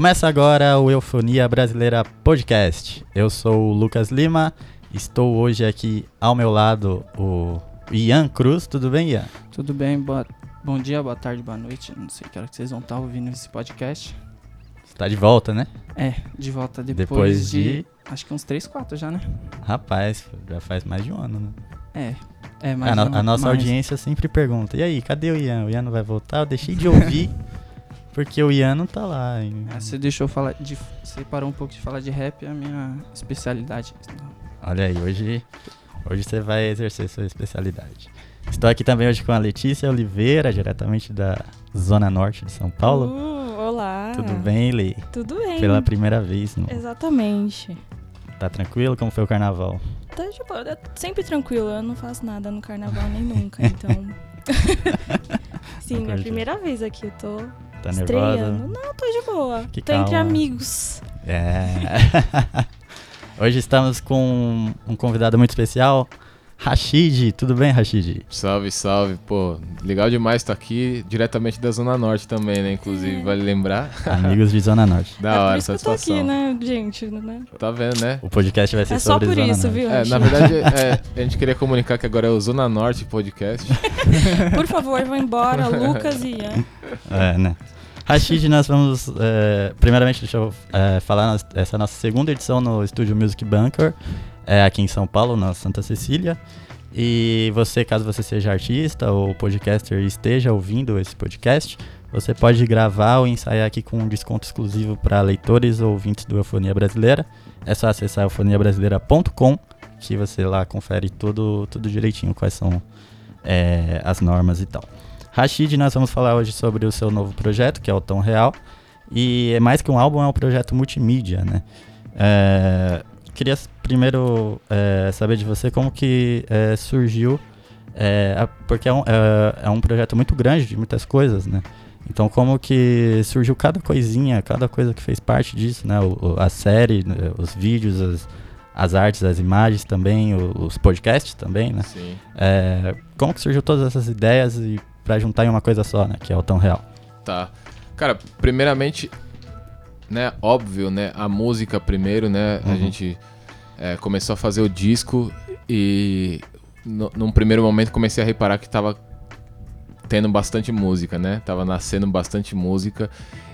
Começa agora o Eufonia Brasileira Podcast. Eu sou o Lucas Lima, estou hoje aqui ao meu lado o Ian Cruz. Tudo bem, Ian? Tudo bem, boa, bom dia, boa tarde, boa noite. Não sei que hora que vocês vão estar ouvindo esse podcast. Você tá de volta, né? É, de volta depois, Depois de, de- Acho que uns 3, 4 já, né? Rapaz, já faz mais de um ano, né? É. É, mais a, no- a nossa mais- audiência sempre pergunta: e aí, cadê o Ian? O Ian não vai voltar? Eu deixei de ouvir porque o Ian não tá lá. hein? Ah, você deixou falar de. Você parou um pouco de falar de rap, é a minha especialidade. Olha aí, hoje, hoje você vai exercer sua especialidade. Estou aqui também hoje com a Letícia Oliveira, diretamente da Zona Norte de São Paulo. Uh, olá. Tudo bem, Lê? Tudo bem. Pela primeira vez, no... Exatamente. tá tranquilo? Como foi o carnaval? Tá de boa. Eu sempre tranquilo, eu não faço nada no carnaval nem nunca, então. Sim, minha Acredito. primeira vez aqui, eu tô Tá estreando. nervosa? Não, tô de boa. Que tô entre calma. amigos. É. Hoje estamos com um convidado muito especial, Rashid. Tudo bem, Rashid? Salve, salve. Pô, legal demais estar aqui, diretamente da Zona Norte também, né? Inclusive, É. vale lembrar. Amigos de Zona Norte. Da é por hora isso essa que eu tô aqui, né, gente? Né? Tá vendo, né? O podcast vai ser É só sobre por Zona isso, Norte. viu? É, Rashid? na verdade, é, a gente queria comunicar que agora é o Zona Norte Podcast. Por favor, vão embora, Lucas e Ian. É, né? Rashid, nós vamos. é, primeiramente, deixa eu é, falar. Essa é a nossa segunda edição no Estúdio Music Bunker, é, aqui em São Paulo, na Santa Cecília. E você, caso você seja artista ou podcaster e esteja ouvindo esse podcast, você pode gravar ou ensaiar aqui com um desconto exclusivo para leitores ou ouvintes do Eufonia Brasileira. É só acessar eufoniabrasileira.com que você lá confere tudo, tudo direitinho, quais são é, as normas e tal. Rashid, nós vamos falar hoje sobre o seu novo projeto, que é o Tom Real. E é mais que um álbum, é um projeto multimídia, né? É, queria primeiro é, saber de você como que é, surgiu, é, porque é um, é, é um projeto muito grande, de muitas coisas, né? Então como que surgiu cada coisinha, cada coisa que fez parte disso, né? O- a série, né, os vídeos, as, as artes, as imagens também, os podcasts também, né? Sim. É, como que surgiu todas essas ideias e para juntar em uma coisa só, né? Que é o tão real. Tá. Cara, primeiramente, né, óbvio, né? A música primeiro, né? Uhum. A gente é, começou a fazer o disco e no- num primeiro momento comecei a reparar que tava tendo bastante música, né? Tava nascendo bastante música.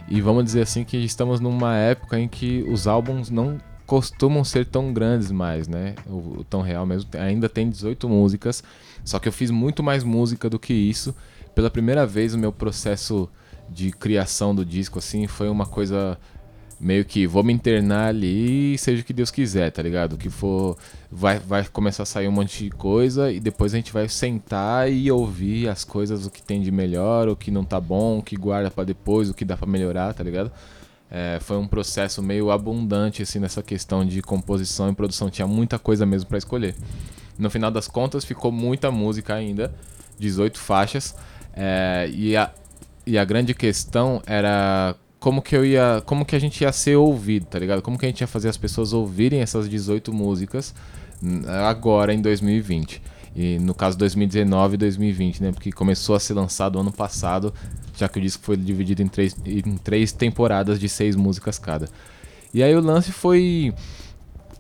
E vamos dizer assim que estamos numa época em que os álbuns não costumam ser tão grandes mais, né? O, o Tão Real mesmo ainda tem 18 músicas, só que eu fiz muito mais música do que isso. Pela primeira vez o meu processo de criação do disco assim foi uma coisa meio que vou me internar ali seja o que Deus quiser, tá ligado? Que for vai, vai começar a sair um monte de coisa e depois a gente vai sentar e ouvir as coisas, o que tem de melhor, o que não tá bom, o que guarda pra depois, o que dá pra melhorar, tá ligado? É, foi um processo meio abundante assim nessa questão de composição e produção, tinha muita coisa mesmo pra escolher. No final das contas ficou muita música ainda, 18 faixas, é, e, a, e a grande questão era como que eu ia, como que a gente ia ser ouvido, tá ligado? Como que a gente ia fazer as pessoas ouvirem essas 18 músicas agora em 2020. E no caso 2019 e 2020, né? Porque começou a ser lançado ano passado, já que o disco foi dividido em três, em três temporadas de seis músicas cada. E aí o lance foi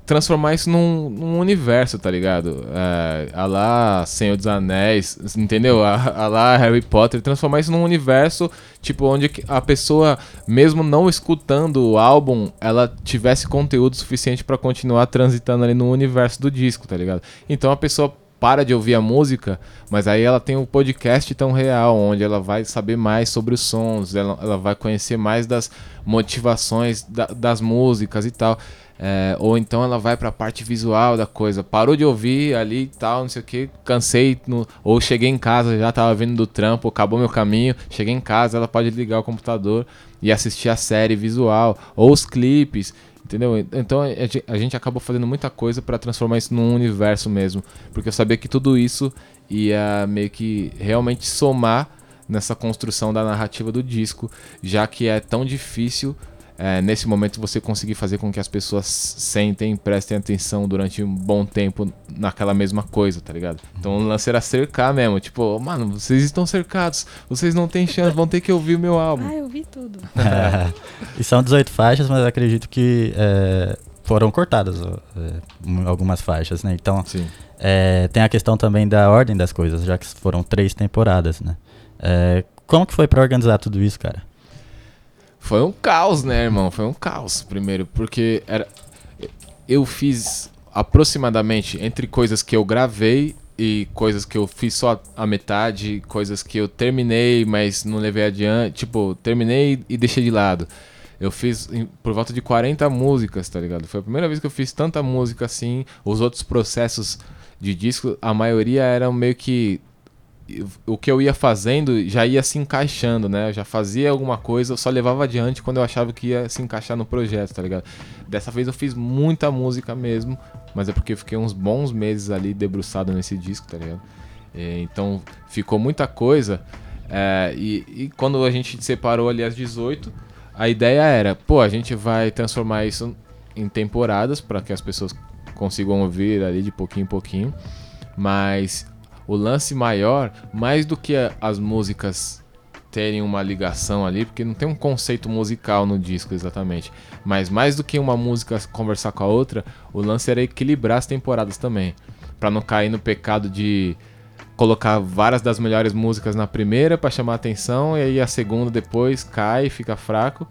transformar isso num, num universo, tá ligado? É, a lá Senhor dos Anéis, entendeu? A, a lá Harry Potter, transformar isso num universo, tipo, onde a pessoa, mesmo não escutando o álbum, ela tivesse conteúdo suficiente pra continuar transitando ali no universo do disco, tá ligado? Então a pessoa para de ouvir a música, mas aí ela tem o podcast tão real, onde ela vai saber mais sobre os sons, ela, ela vai conhecer mais das motivações da- das músicas e tal. É, ou então ela vai pra parte visual da coisa. Parou de ouvir ali e tal, não sei o que, cansei. no- ou cheguei em casa, já tava vindo do trampo, acabou meu caminho. Cheguei em casa, ela pode ligar o computador e assistir a série visual, ou os clipes, entendeu? Então a gente- a acabou fazendo muita coisa pra transformar isso num universo mesmo. Porque eu sabia que tudo isso ia meio que realmente somar nessa construção da narrativa do disco, já que é tão difícil é, nesse momento você conseguir fazer com que as pessoas sentem, prestem atenção durante um bom tempo naquela mesma coisa, tá ligado? Então o lance era cercar mesmo, tipo, mano, vocês estão cercados, vocês não têm chance, vão ter que ouvir o meu álbum. Ah, eu vi tudo. É, e são 18 faixas, mas eu acredito que é, foram cortadas é, algumas faixas, né? Então Sim. é, tem a questão também da ordem das coisas, já que foram três temporadas, né? É, como que foi pra organizar tudo isso, cara? Foi um caos, né, irmão? Foi um caos, primeiro, porque era eu fiz aproximadamente entre coisas que eu gravei e coisas que eu fiz só a metade, coisas que eu terminei, mas não levei adiante, tipo, terminei e deixei de lado. Eu fiz por volta de 40 músicas, tá ligado? Foi a primeira vez que eu fiz tanta música assim. Os outros processos de disco, a maioria eram meio que o que eu ia fazendo já ia se encaixando, né? Eu já fazia alguma coisa, eu só levava adiante quando eu achava que ia se encaixar no projeto, tá ligado? Dessa vez eu fiz muita música mesmo, mas é porque eu fiquei uns bons meses ali debruçado nesse disco, tá ligado? É, então ficou muita coisa. é, e, e quando a gente separou ali às 18, a ideia era, pô, a gente vai transformar isso em temporadas para que as pessoas consigam ouvir ali de pouquinho em pouquinho, mas o lance maior, mais do que a- as músicas terem uma ligação ali, porque não tem um conceito musical no disco exatamente, mas mais do que uma música conversar com a outra, o lance era equilibrar as temporadas também, Pra não cair no pecado de colocar várias das melhores músicas na primeira pra chamar atenção e aí a segunda depois cai, fica fraco.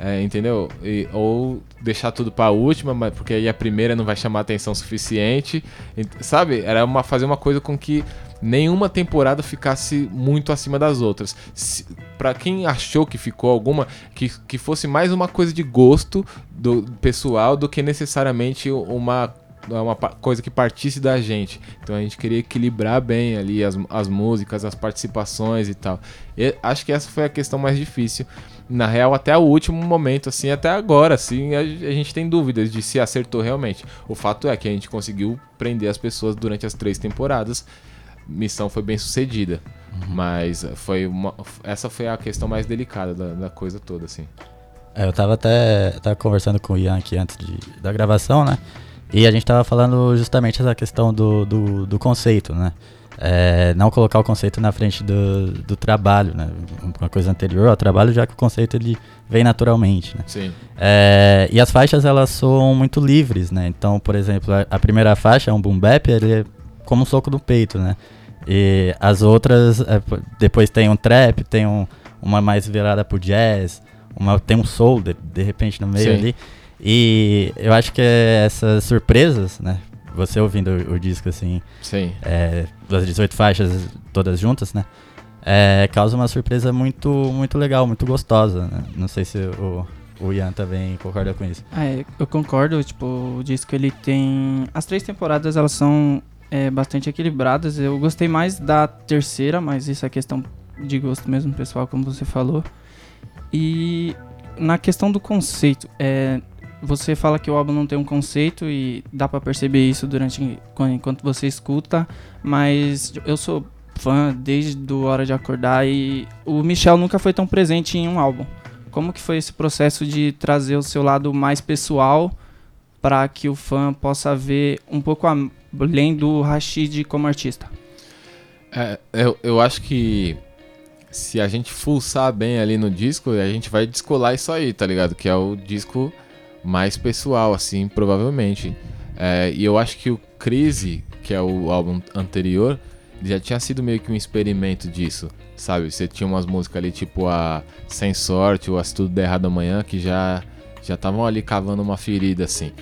É, entendeu? E- ou deixar tudo pra última, mas- porque aí a primeira não vai chamar atenção suficiente. Ent- Sabe? Era uma, fazer uma coisa com que nenhuma temporada ficasse muito acima das outras. Se, pra quem achou que ficou alguma, que, que fosse mais uma coisa de gosto do pessoal do que necessariamente uma uma coisa que partisse da gente. Então a gente queria equilibrar bem ali as, as músicas, as participações e tal. E acho que essa foi a questão mais difícil. Na real, até o último momento, assim, até agora, assim, a, a gente tem dúvidas de se acertou realmente. O fato é que a gente conseguiu prender as pessoas durante as três temporadas. Missão foi bem sucedida. Mas foi uma- essa foi a questão mais delicada da, da coisa toda, assim. É, eu tava até tava conversando com o Ian aqui antes de, da gravação, né? E a gente tava falando justamente essa questão do, do, do conceito, né? É, não colocar o conceito na frente do, do trabalho, né? Uma coisa anterior ao trabalho, já que o conceito ele vem naturalmente, né? Sim. É, e as faixas elas soam muito livres, né? Então, por exemplo, a, a primeira faixa, um boom bap, ele é como um soco no peito, né? E as outras, é, depois tem um trap, tem um, uma mais virada pro jazz, uma, tem um soul de, de repente no meio Sim. ali. E eu acho que essas surpresas, né? Você ouvindo o, o disco assim, Sim. é, das 18 faixas todas juntas, né? É, causa uma surpresa muito, muito legal, muito gostosa, né? Não sei se o, o Ian também concorda com isso. É, eu concordo, tipo, o disco ele tem. As três temporadas elas são é, bastante equilibradas. Eu gostei mais da terceira, mas isso é questão de gosto mesmo, pessoal, como você falou. E na questão do conceito, é, você fala que o álbum não tem um conceito e dá pra perceber isso durante quan- enquanto você escuta, mas eu sou fã desde do Hora de Acordar e o Michel nunca foi tão presente em um álbum. Como que foi esse processo de trazer o seu lado mais pessoal para que o fã possa ver um pouco a- além do Rashid como artista? É, eu, eu acho que se a gente fuçar bem ali no disco, a gente vai descolar isso aí, tá ligado? Que é o disco mais pessoal, assim, provavelmente. É, e eu acho que o Crise, que é o álbum anterior, já tinha sido meio que um experimento disso, sabe? Você tinha umas músicas ali, tipo a Sem Sorte ou As Tudo Der Errado Amanhã, que já já estavam ali cavando uma ferida, assim.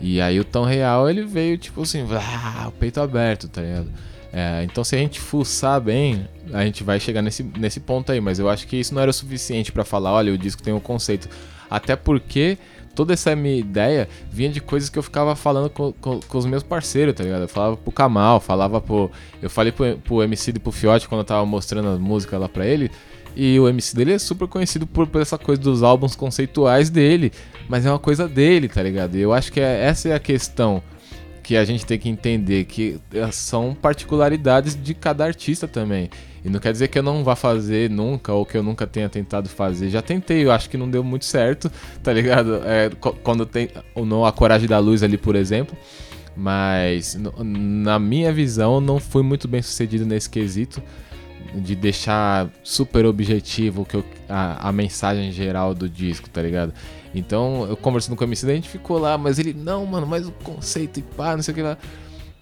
E aí o Tão Real, ele veio, tipo assim, ah, o peito aberto, tá ligado? É, então se a gente fuçar bem, a gente vai chegar nesse, nesse ponto aí, mas eu acho que isso não era o suficiente pra falar, olha, o disco tem um conceito. Até porque toda essa minha ideia vinha de coisas que eu ficava falando com, com, com os meus parceiros, tá ligado? Eu falava pro Kamal, falava pro. Eu falei pro, pro MC e pro Fiote quando eu tava mostrando as músicas lá pra ele. E o MC dele é super conhecido por, por essa coisa dos álbuns conceituais dele. Mas é uma coisa dele, tá ligado? E eu acho que é- essa é a questão que a gente tem que entender, que eh, são particularidades de cada artista também. E não quer dizer que eu não vá fazer nunca ou que eu nunca tenha tentado fazer. Já tentei, eu acho que não deu muito certo, tá ligado? É, quando tem no A Coragem da Luz ali, por exemplo. Mas na minha visão, não fui muito bem sucedido nesse quesito de deixar super objetivo que eu, a, a mensagem geral do disco, tá ligado? Então, eu conversando com o MC, a gente ficou lá, mas ele, não, mano, mas o conceito e pá, não sei o que lá.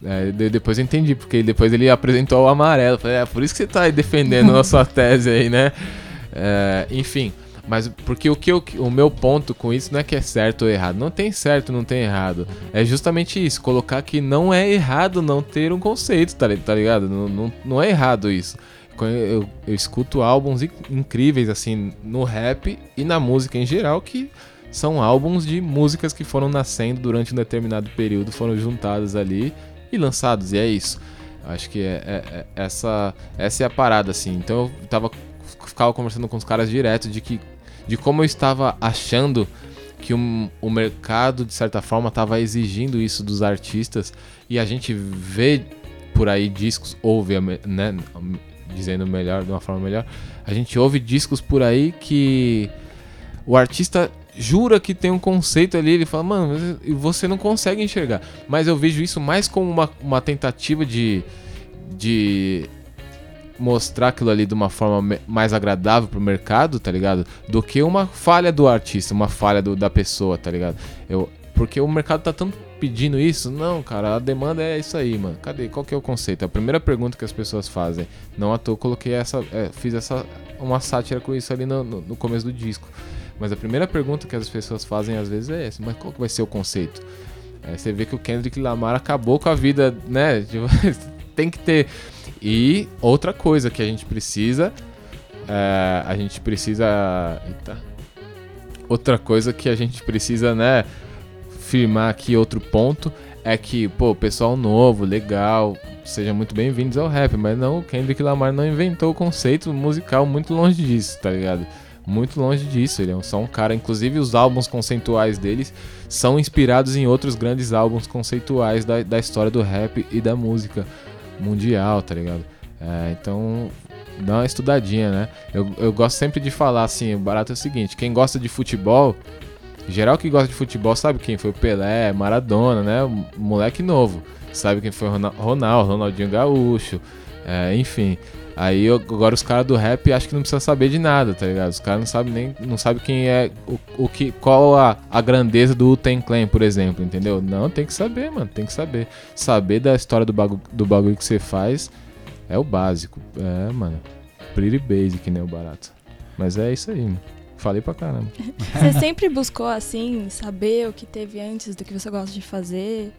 É, depois eu entendi, porque depois ele apresentou o amarelo. Falei, é por isso que você tá aí defendendo a sua tese aí, né? É, enfim, mas porque o que eu, o meu ponto com isso não é que é certo ou errado. Não tem certo, não tem errado. É justamente isso, colocar que não é errado não ter um conceito, tá, tá ligado? Não, não, não é errado isso. Eu, eu, eu escuto álbuns incríveis, assim, no rap e na música em geral, que são álbuns de músicas que foram nascendo durante um determinado período, foram juntadas ali e lançados, e é isso. Acho que é, é, é, essa, essa é a parada, assim. Então eu tava, ficava conversando com os caras direto de que de como eu estava achando que um, o mercado, de certa forma, estava exigindo isso dos artistas e a gente vê por aí discos, ouve, né, dizendo melhor, de uma forma melhor, a gente ouve discos por aí que o artista jura que tem um conceito ali, ele fala, mano, você não consegue enxergar. Mas eu vejo isso mais como uma, uma tentativa de, de mostrar aquilo ali de uma forma mais agradável pro mercado, tá ligado? Do que uma falha do artista, uma falha do, da pessoa, tá ligado? Eu, porque o mercado tá tanto pedindo isso. Não, cara, a demanda é isso aí, mano. Cadê? Qual que é o conceito? A primeira pergunta que as pessoas fazem. Não à toa coloquei essa. É, fiz essa. uma sátira com isso ali no, no, no começo do disco. Mas a primeira pergunta que as pessoas fazem às vezes é essa, mas qual que vai ser o conceito? É, você vê que o Kendrick Lamar acabou com a vida, né? Tem que ter. E outra coisa que a gente precisa. É, a gente precisa. Eita. Outra coisa que a gente precisa, né? Firmar aqui outro ponto é que, pô, pessoal novo, legal, sejam muito bem-vindos ao rap, mas não, o Kendrick Lamar não inventou o conceito musical muito longe disso, tá ligado? Muito longe disso. Ele é só um cara, inclusive os álbuns conceituais deles são inspirados em outros grandes álbuns conceituais da, da história do rap e da música mundial, tá ligado? É, então, dá uma estudadinha, né? Eu, eu gosto sempre de falar assim: o barato é o seguinte, quem gosta de futebol. Geral que gosta de futebol sabe quem foi o Pelé, Maradona, né? Moleque novo. Sabe quem foi Ronaldo, Ronaldinho Gaúcho, é, enfim. Aí agora os caras do rap acho que não precisa saber de nada, tá ligado? Os caras não sabem nem. não sabem quem é. O, o que, qual a, a grandeza do Ten Clan, por exemplo, entendeu? Não, tem que saber, mano. Tem que saber. Saber da história do bagulho, do bagulho que você faz é o básico. É, mano. Pretty basic, né? O barato. Mas é isso aí, mano. Falei pra caramba. Você sempre buscou, assim, saber o que teve antes do que você gosta de fazer?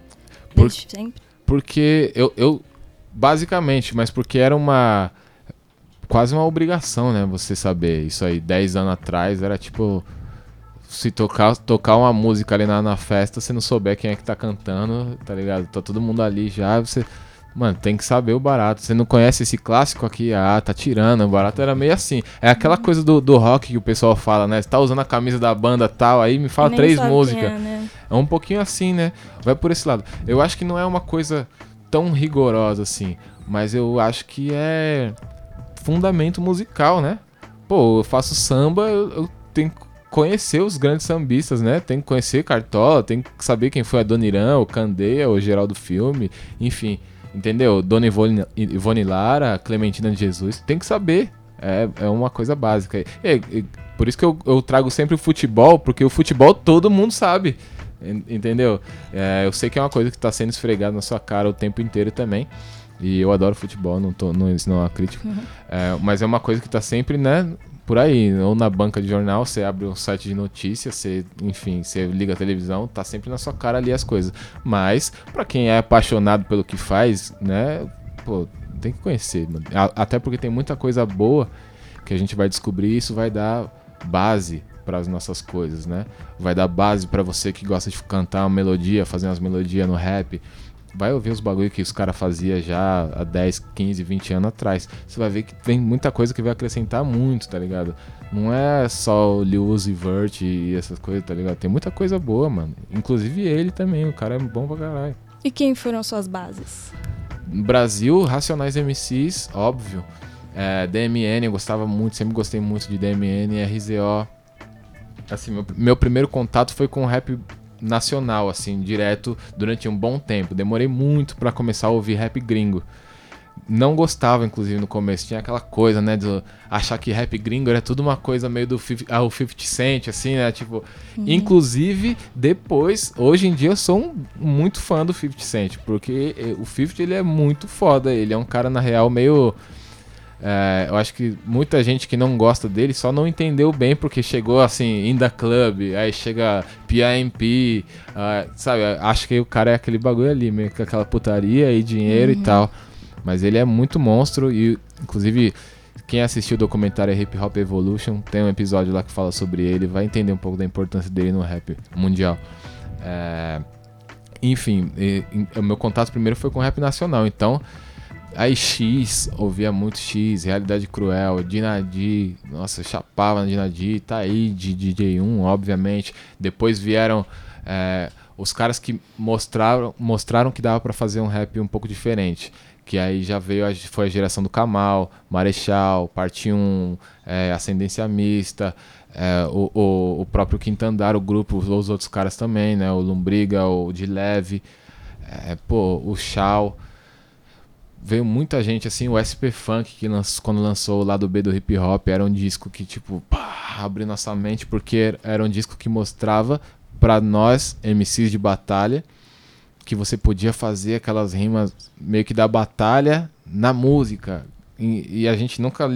Por, sempre? Porque eu, eu. Basicamente, mas porque era uma quase uma obrigação, né? Você saber. Isso aí, 10 anos atrás, era tipo. Se tocar, tocar uma música ali na, na festa, você não souber quem é que tá cantando, tá ligado? Tá todo mundo ali já, você. Mano, tem que saber o barato. Você não conhece esse clássico aqui? Ah, tá tirando. O barato era meio assim. É aquela coisa do, do rock que o pessoal fala, né? Você tá usando a camisa da banda tal, aí me fala três músicas. É, né? é um pouquinho assim, né? Vai por esse lado. Eu acho que não é uma coisa tão rigorosa assim. Mas eu acho que é fundamento musical, né? Pô, eu faço samba, eu, eu tenho que conhecer os grandes sambistas, né? Tem que conhecer Cartola, tem que saber quem foi a Dona Irã, o Candeia, o Geraldo Filme, enfim, entendeu? Dona Ivone, Ivone Lara, Clementina de Jesus, tem que saber. É, é uma coisa básica. por isso que eu, eu trago sempre o futebol, porque o futebol todo mundo sabe. Entendeu? É, eu sei que é uma coisa que está sendo esfregada na sua cara o tempo inteiro também. E eu adoro futebol, não tô, não, isso não é uma crítica. Uhum. É, mas é uma coisa que tá sempre, né, por aí. Ou na banca de jornal, você abre um site de notícias, você, enfim, você liga a televisão, tá sempre na sua cara ali as coisas. Mas, para quem é apaixonado pelo que faz, né, pô, tem que conhecer, mano. Até porque tem muita coisa boa que a gente vai descobrir isso vai dar base para as nossas coisas, né? Vai dar base para você que gosta de cantar uma melodia, fazer umas melodias no rap vai ouvir os bagulho que os caras faziam já há 10, 15, 20 anos atrás. Você vai ver que tem muita coisa que vai acrescentar muito, tá ligado? Não é só o Lil Uzi Vert e essas coisas, tá ligado? Tem muita coisa boa, mano. Inclusive ele também, o cara é bom pra caralho. E quem foram suas bases? Brasil, Racionais MCs, óbvio. É, DMN, eu gostava muito, sempre gostei muito de DMN, RZO. Assim, meu, meu primeiro contato foi com rap nacional, assim, direto, durante um bom tempo. Demorei muito pra começar a ouvir rap gringo. Não gostava, inclusive, no começo. Tinha aquela coisa, né, de achar que rap gringo era tudo uma coisa meio do 50, ah, o 50 Cent, assim, né, tipo... Inclusive, depois, hoje em dia, eu sou um, muito fã do 50 Cent, porque eh, o 50, ele é muito foda. Ele é um cara, na real, meio... É, eu acho que muita gente que não gosta dele só não entendeu bem porque chegou assim, in the club, aí chega PIMP, uh, sabe? Acho que o cara é aquele bagulho ali, meio que aquela putaria e dinheiro e tal. Mas ele é muito monstro e, inclusive, quem assistiu o documentário Hip Hop Evolution, tem um episódio lá que fala sobre ele, vai entender um pouco da importância dele no rap mundial. É, enfim, e- e- o meu contato primeiro foi com rap nacional, então Aí X, ouvia muito X, Realidade Cruel, Dinadi, nossa, chapava na Dinadi, tá aí de DJ1, obviamente. Depois vieram é, os caras que mostraram, mostraram que dava pra fazer um rap um pouco diferente. Que aí já veio, a, foi a geração do Kamal, Marechal, Parte 1, é, Ascendência Mista, é, o, o, o próprio Quintandar, o grupo, os outros caras também, né? O Lombriga, o De Leve, pô, o Chau veio muita gente, assim, o SP Funk, que lanç- quando lançou o lado B do hip hop, era um disco que, tipo, pá, abriu nossa mente, porque era um disco que mostrava pra nós, MCs de batalha, que você podia fazer aquelas rimas meio que da batalha na música. E, e a gente nunca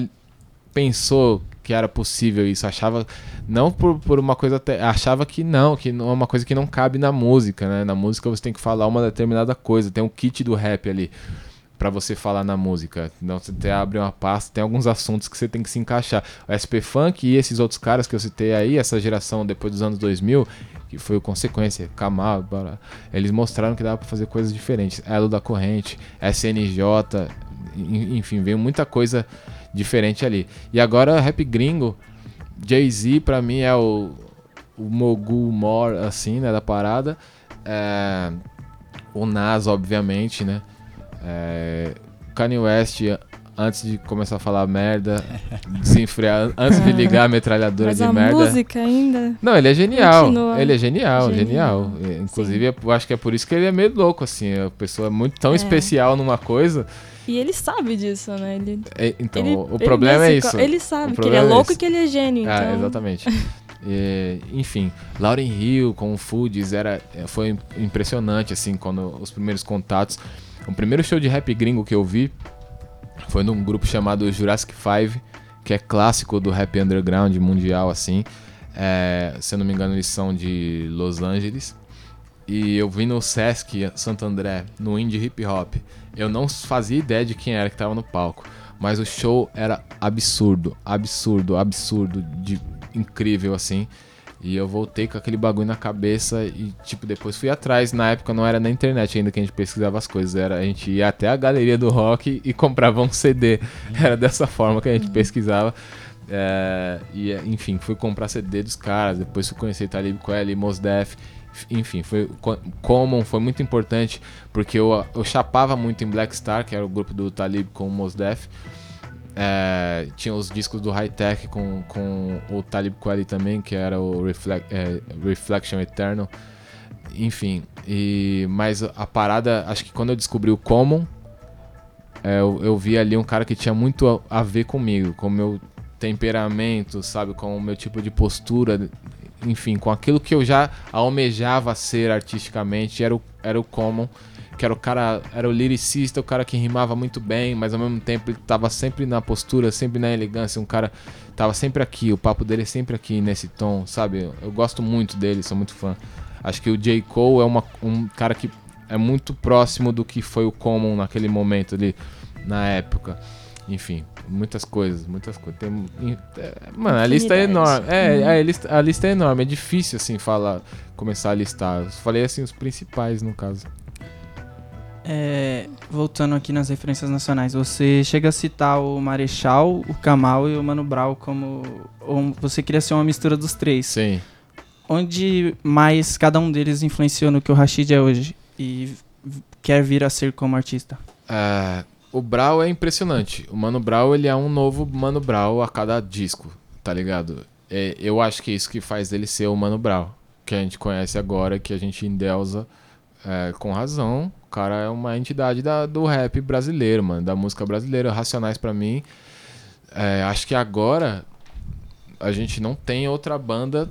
pensou que era possível isso, achava não por, por uma coisa achava que não, que não é uma coisa que não cabe na música, né? Na música você tem que falar uma determinada coisa, tem um kit do rap ali pra você falar na música. Então você te abre uma pasta, tem alguns assuntos que você tem que se encaixar. O SP Funk e esses outros caras que eu citei aí, essa geração depois dos anos 2000, que foi o Consequência, Kamal, eles mostraram que dava pra fazer coisas diferentes. Elo da Corrente, SNJ, en- enfim, veio muita coisa diferente ali. E agora rap gringo, Jay-Z pra mim é o, o mogul more assim, né, da parada. É, o Nas, obviamente, né? É, Kanye West, antes de começar a falar merda, desenfrear, antes de ligar a metralhadora Mas de a merda. música ainda. Não, ele é genial. Continua. Ele é genial, genial. Genial. É, Inclusive, eu acho que é por isso que ele é meio louco, assim. A pessoa é muito tão É. especial numa coisa. E ele sabe disso, né? Ele, É, então, ele- o problema é isso. Ele sabe que ele é é louco e que ele é gênio, então... Ah, exatamente. E, enfim, Lauren Hill com o Foods era, é, foi impressionante, assim, quando os primeiros contatos. O primeiro show de rap gringo que eu vi foi num grupo chamado Jurassic Five, que é clássico do rap underground mundial, assim. É, se eu não me engano, eles são de Los Angeles. E eu vi no Sesc Santo André, no Indie Hip Hop. Eu não fazia ideia de quem era que tava no palco. Mas o show era absurdo, absurdo, absurdo, de incrível assim. E eu voltei com aquele bagulho na cabeça e, tipo, depois fui atrás. Na época não era na internet ainda que a gente pesquisava as coisas. Era, a gente ia até a galeria do rock e comprava um CD. Era dessa forma que a gente pesquisava. É, e, enfim, fui comprar CD dos caras. Depois fui conhecer Talib Kweli, Mos Def. Enfim, foi co- Common foi muito importante porque eu, eu chapava muito em Black Star, que era o grupo do Talib com o Mos Def. É, tinha os discos do High Tech com, com o Talib Kweli também, que era o é, Reflection Eternal. Enfim, e, mas a parada, acho que quando eu descobri o Common, é, eu, eu vi ali um cara que tinha muito a, a ver comigo, com o meu temperamento, sabe, com o meu tipo de postura, enfim, com aquilo que eu já almejava ser artisticamente, era o, era o Common, que era o cara, era o lyricista, o cara que rimava muito bem, mas ao mesmo tempo ele tava sempre na postura, sempre na elegância, um cara tava sempre aqui, o papo dele é sempre aqui nesse tom, sabe? Eu gosto muito dele, sou muito fã. Acho que o J. Cole é uma, um cara que é muito próximo do que foi o Common naquele momento ali, na época. Enfim, muitas coisas, muitas coisas. Tem, é, mano, a lista é enorme. É, Uhum. a, lista, a lista é enorme. É difícil, assim, falar, começar a listar. Eu falei, assim, os principais, no caso. É, voltando aqui nas referências nacionais, você chega a citar o Marechal, o Kamal e o Mano Brown como. Você queria ser uma mistura dos três. Sim. Onde mais cada um deles influenciou no que o Rashid é hoje? E quer vir a ser como artista? É, o Brau é impressionante. O Mano Brau, ele é um novo Mano Brau a cada disco, tá ligado? É, eu acho que é isso que faz ele ser o Mano Brau, que a gente conhece agora, que a gente endeusa é, com razão. O cara é uma entidade da, do rap brasileiro, mano, da música brasileira. Racionais para mim. É, acho que agora a gente não tem outra banda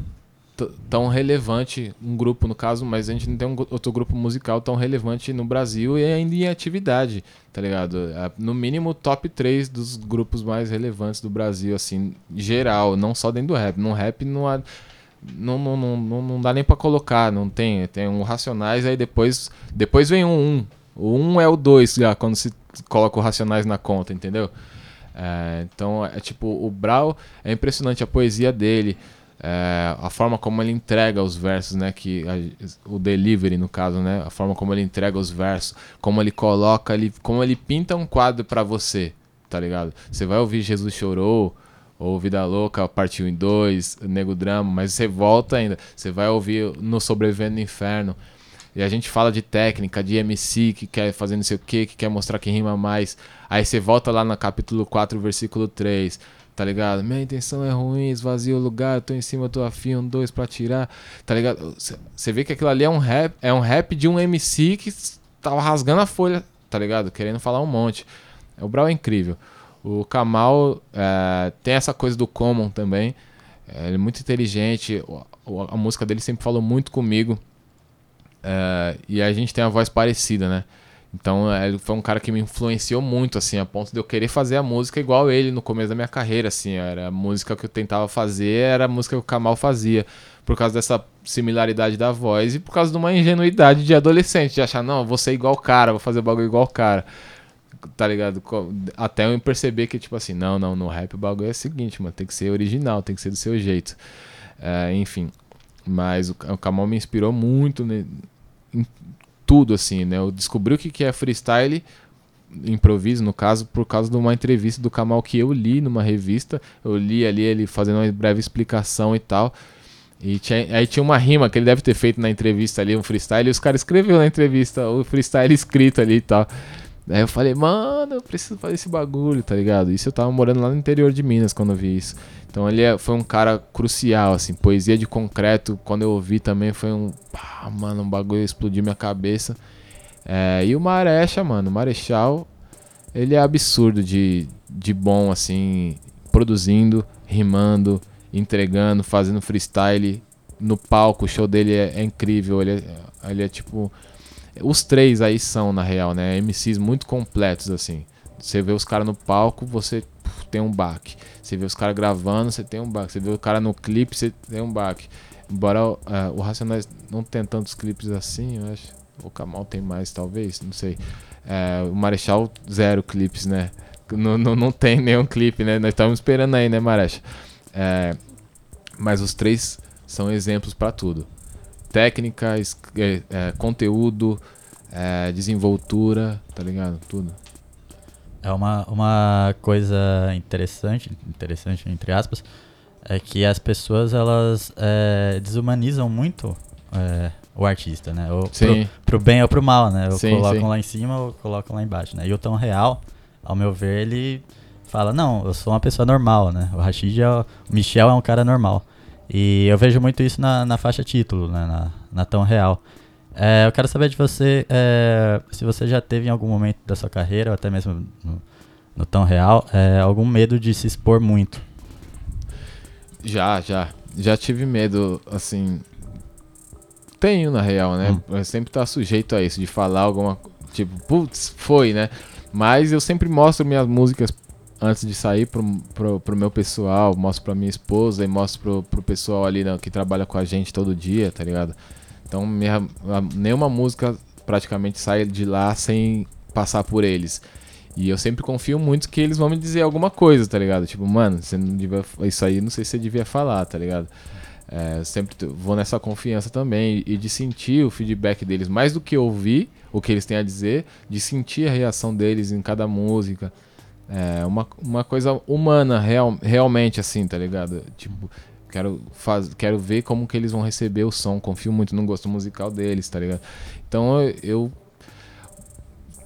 tão relevante, um grupo no caso, mas a gente não tem um outro grupo musical tão relevante no Brasil e ainda em atividade, tá ligado? É, no mínimo top 3 dos grupos mais relevantes do Brasil, assim, geral, não só dentro do rap. No rap não há. Não, não, não, não, dá nem pra colocar, não tem. Tem um Racionais, aí depois, depois vem um 1. O 1 é o 2 já, quando se coloca o Racionais na conta, entendeu? É, então, é tipo, o Brau é impressionante a poesia dele é, a forma como ele entrega os versos, né, que a, o delivery no caso, né, a forma como ele entrega os versos, como ele coloca, ele, como ele pinta um quadro para você, tá ligado? Você vai ouvir Jesus chorou ou Vida Louca partiu em dois, Nego Drama, mas você volta ainda, você vai ouvir no Sobrevivendo no Inferno. E a gente fala de técnica, de MC que quer fazer não sei o que, que quer mostrar que rima mais. Aí você volta lá no capítulo 4, versículo 3 tá ligado? Minha intenção é ruim, esvazia o lugar, eu tô em cima, eu tô afim, um dois pra tirar, tá ligado? Você vê que aquilo ali é um rap, é um rap de um MC que tava rasgando a folha, tá ligado? Querendo falar um monte. O Brau é incrível. O Kamal é, tem essa coisa do common também. É, ele é muito inteligente. A, a música dele sempre falou muito comigo. É, e a gente tem a voz parecida, né? Então ele foi um cara que me influenciou muito, assim, a ponto de eu querer fazer a música igual ele no começo da minha carreira, assim. Era a música que eu tentava fazer, era a música que o Kamal fazia. Por causa dessa similaridade da voz e por causa de uma ingenuidade de adolescente, de achar, não, vou ser igual o cara, vou fazer o bagulho igual o cara. Tá ligado? Até eu perceber que, tipo assim, não, não, no rap o bagulho é o seguinte, mano, tem que ser original, tem que ser do seu jeito. É, enfim. Mas o, o me inspirou muito né, tudo, assim, né? Eu descobri o que, que é freestyle, improviso, no caso, por causa de uma entrevista do Kamal que eu li numa revista. Eu li ali ele fazendo uma breve explicação e tal. E tinha, aí tinha uma rima que ele deve ter feito na entrevista ali, um freestyle, e os caras escreveu na entrevista o freestyle escrito ali e tal. Aí eu falei, mano, eu preciso fazer esse bagulho, tá ligado? Isso eu tava morando lá no interior de Minas quando eu vi isso. Então ele é, foi um cara crucial, assim. Poesia de concreto, quando eu ouvi também foi um. Pá, mano, um bagulho explodiu minha cabeça. É, e o Marecha, mano, o Marechal, ele é absurdo de, de bom, assim, produzindo, rimando, entregando, fazendo freestyle no palco. O show dele é, é incrível. Ele é, ele é tipo os três aí são, na real, né? MCs muito completos, assim. Você vê os caras no palco, você tem um baque. Você vê os caras gravando, você tem um baque. Você vê o cara no clipe, você tem um baque. Embora uh, o Racionais não tenha tantos clipes assim, eu acho. O Kamal tem mais, talvez, não sei. Uh, o Marechal, zero clipes, né? Não, não, não tem nenhum clipe, né? Nós estamos esperando aí, né, Marechal? Uh, mas os três são exemplos para tudo técnica, é, é, conteúdo, é, desenvoltura, tá ligado? Tudo. É uma, uma coisa interessante, interessante entre aspas, é que as pessoas elas é, desumanizam muito é, o artista, né? Ou sim. Pro, pro bem ou pro mal, né? Ou sim, colocam sim. lá em cima ou colocam lá embaixo, né? E o Tom Real, ao meu ver, ele fala, não, eu sou uma pessoa normal, né? O Rashid é o, o Michel é um cara normal. E eu vejo muito isso na, na faixa título, né, na, na Tão Real. É, eu quero saber de você é, se você já teve em algum momento da sua carreira, ou até mesmo no, no Tão Real, é, algum medo de se expor muito. Já, já. Já tive medo, assim. Tenho, na real, né? Hum. Eu sempre tá sujeito a isso, de falar alguma. Tipo, putz, foi, né? Mas eu sempre mostro minhas músicas antes de sair pro, pro, pro meu pessoal, mostro pra minha esposa e mostro pro, pro pessoal ali né, que trabalha com a gente todo dia, tá ligado? Então minha, nenhuma música praticamente sai de lá sem passar por eles. E eu sempre confio muito que eles vão me dizer alguma coisa, tá ligado? Tipo, mano, você não devia. Isso aí não sei se você devia falar, tá ligado? É, sempre vou nessa confiança também e de sentir o feedback deles, mais do que ouvir o que eles têm a dizer, de sentir a reação deles em cada música. É uma, uma coisa humana, real, realmente, assim, tá ligado? Tipo, quero, faz, quero ver como que eles vão receber o som. Confio muito no gosto musical deles, tá ligado? Então eu, eu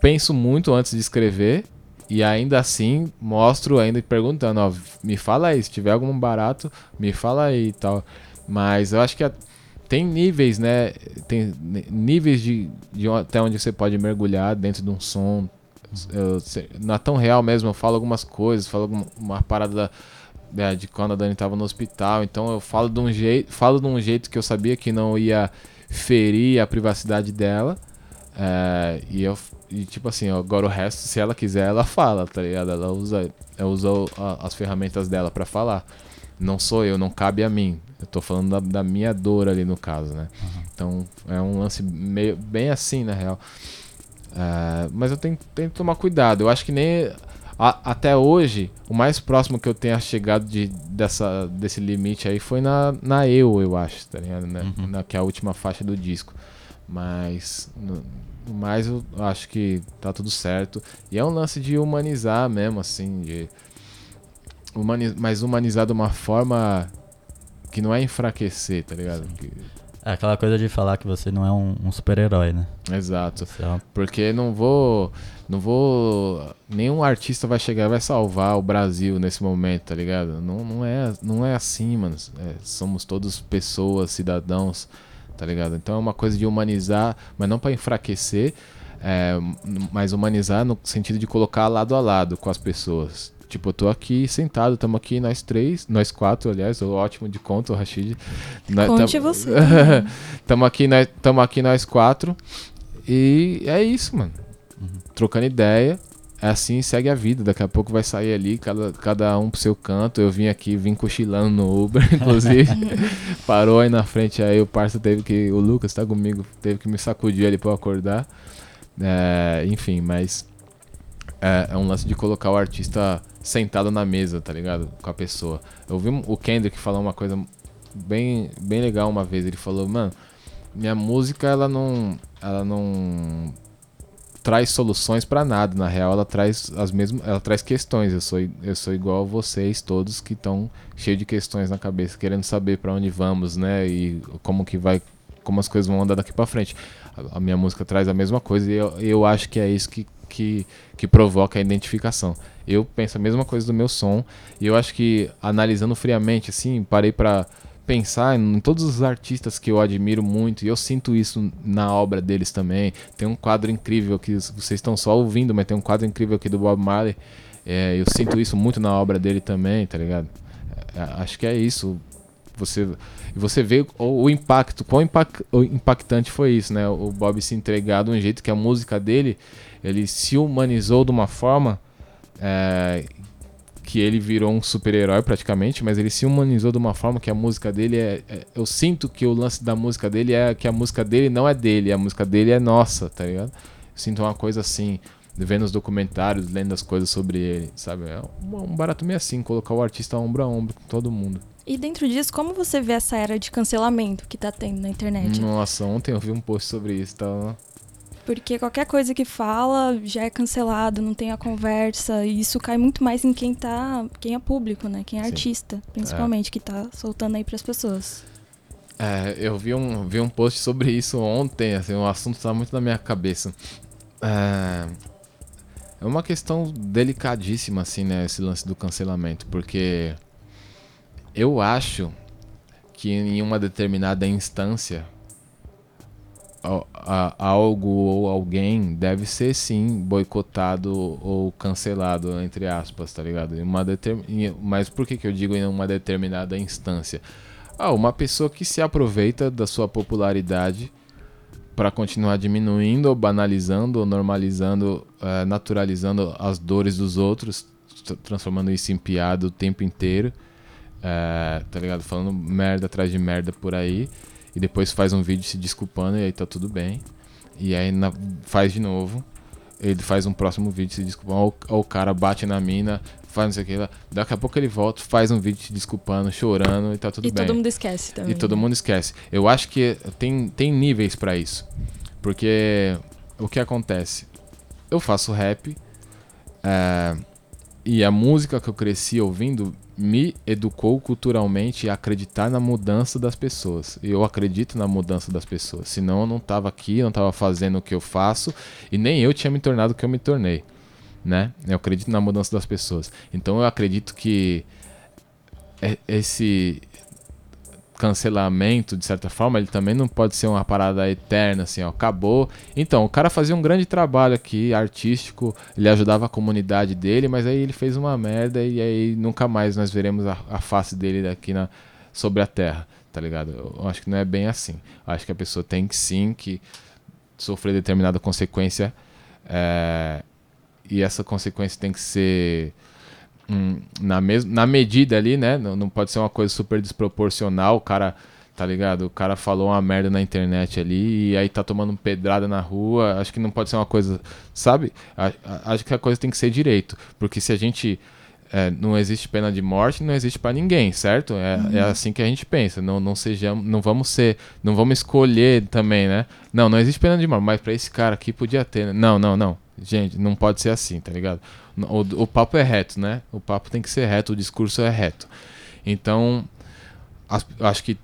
penso muito antes de escrever e ainda assim mostro ainda perguntando, ó, me fala aí, se tiver algum barato, me fala aí e tal. Mas eu acho que a, tem níveis, né? Tem níveis de, de até onde você pode mergulhar dentro de um som. Eu, na tão real mesmo, eu falo algumas coisas, falo alguma, uma parada da, é, de quando a Dani estava no hospital. Então eu falo de um jeito, falo de um jeito que eu sabia que não ia ferir a privacidade dela. É, e eu e tipo assim, agora o resto, se ela quiser, ela fala, tá ligado? Ela usa, ela usa as ferramentas dela para falar. Não sou eu, não cabe a mim. Eu tô falando da, da minha dor ali no caso, né? Uhum. Então é um lance meio, bem assim, na real. É, mas eu tenho, tenho que tomar cuidado. Eu acho que nem. A, até hoje, o mais próximo que eu tenha chegado de, dessa, desse limite aí foi na, na Eu, eu acho, tá ligado? Né? Uhum. Na, que é a última faixa do disco. Mas. No, mais eu acho que tá tudo certo. E é um lance de humanizar mesmo, assim, de. Humaniz, mas humanizar de uma forma que não é enfraquecer, tá ligado? Que... É aquela coisa de falar que você não é um, um super-herói, né? Exato. É Porque não vou. Não vou. Nenhum artista vai chegar e vai salvar o Brasil nesse momento, tá ligado? Não, não, é, não é assim, mano. É, somos todos pessoas, cidadãos, tá ligado? Então é uma coisa de humanizar, mas não para enfraquecer, é, mas humanizar no sentido de colocar lado a lado com as pessoas. Tipo, eu tô aqui sentado, estamos aqui nós três, nós quatro, aliás, o ótimo de conta, o Rashid. Conte tam... você. Estamos aqui, nós, aqui nós quatro. E é isso, mano. Uhum. Trocando ideia. É assim segue a vida. Daqui a pouco vai sair ali, cada, cada um pro seu canto. Eu vim aqui, vim cochilando no Uber, inclusive. Parou aí na frente, aí o parça teve que. O Lucas tá comigo, teve que me sacudir ali pra eu acordar. É, enfim, mas é, é, um lance de colocar o artista sentado na mesa, tá ligado? Com a pessoa. Eu vi o Kendrick falar uma coisa bem, bem legal uma vez. Ele falou, mano, minha música ela não, ela não traz soluções para nada. Na real, ela traz as mesmas, ela traz questões. Eu sou, eu sou igual a vocês todos que estão cheios de questões na cabeça, querendo saber para onde vamos, né? E como que vai, como as coisas vão andar daqui para frente. A, a, minha música traz a mesma coisa e eu, eu acho que é isso que que, que provoca a identificação. Eu penso a mesma coisa do meu som e eu acho que analisando friamente, assim, parei para pensar em todos os artistas que eu admiro muito e eu sinto isso na obra deles também. Tem um quadro incrível que vocês estão só ouvindo, mas tem um quadro incrível aqui do Bob Marley. É, eu sinto isso muito na obra dele também, tá ligado? É, acho que é isso. Você, você vê o, o impacto, quão impact, impactante foi isso, né? O Bob se entregar de um jeito que a música dele ele se humanizou de uma forma é, que ele virou um super-herói praticamente, mas ele se humanizou de uma forma que a música dele é, é, Eu sinto que o lance da música dele é que a música dele não é dele, a música dele é nossa, tá ligado? Eu sinto uma coisa assim, vendo os documentários, lendo as coisas sobre ele, sabe? É um, um barato meio assim, colocar o artista ombro a ombro com todo mundo. E dentro disso, como você vê essa era de cancelamento que tá tendo na internet? Nossa, ontem eu vi um post sobre isso, tá? Porque qualquer coisa que fala já é cancelado, não tem a conversa. E isso cai muito mais em quem tá. quem é público, né? Quem é Sim. artista, principalmente, é. que tá soltando aí pras pessoas. É, eu vi um, vi um post sobre isso ontem, assim, o assunto tá muito na minha cabeça. É, é uma questão delicadíssima, assim, né? Esse lance do cancelamento, porque eu acho que em uma determinada instância algo ou alguém deve ser sim boicotado ou cancelado, entre aspas, tá ligado? Uma determin... Mas por que, que eu digo em uma determinada instância? Ah, uma pessoa que se aproveita da sua popularidade para continuar diminuindo ou banalizando ou normalizando, uh, naturalizando as dores dos outros, transformando isso em piada o tempo inteiro, uh, tá ligado? Falando merda atrás de merda por aí e depois faz um vídeo se desculpando e aí tá tudo bem. E aí na, faz de novo. Ele faz um próximo vídeo se desculpando. Ou, o cara bate na mina, faz não sei o que lá. Daqui a pouco ele volta, faz um vídeo se desculpando, chorando e tá tudo e bem. E todo mundo esquece também. E todo mundo esquece. Eu acho que tem, tem níveis para isso. Porque o que acontece? Eu faço rap. É, e a música que eu cresci ouvindo me educou culturalmente a acreditar na mudança das pessoas. Eu acredito na mudança das pessoas. Senão eu não estava aqui, não estava fazendo o que eu faço e nem eu tinha me tornado o que eu me tornei. né? Eu acredito na mudança das pessoas. Então eu acredito que é, esse cancelamento, de certa forma, ele também não pode ser uma parada eterna, assim, ó, acabou. Então, o cara fazia um grande trabalho aqui, artístico, ele ajudava a comunidade dele, mas aí ele fez uma merda e aí nunca mais nós veremos a, a face dele aqui na, sobre a terra, tá ligado? Eu acho que não é bem assim. Eu acho que a pessoa tem que sim que sofrer determinada consequência é, e essa consequência tem que ser hum, na, mes na medida ali, né? Não, não pode ser uma coisa super desproporcional. O cara, tá ligado? O cara falou uma merda na internet ali e aí tá tomando pedrada na rua. Acho que não pode ser uma coisa, sabe? acho que a coisa tem que ser direito. Porque se a gente. É, não existe pena de morte, não existe para ninguém, certo? É, é uhum. é, assim que a gente pensa. Não, não sejamos, não vamos ser, não vamos escolher também, né? Não, não existe pena de morte, mas para esse cara aqui podia ter. Né? Não, não, não. Gente, não pode ser assim, tá ligado? O, o papo é reto, né? O papo tem que ser reto, o discurso é reto. Então, as, acho que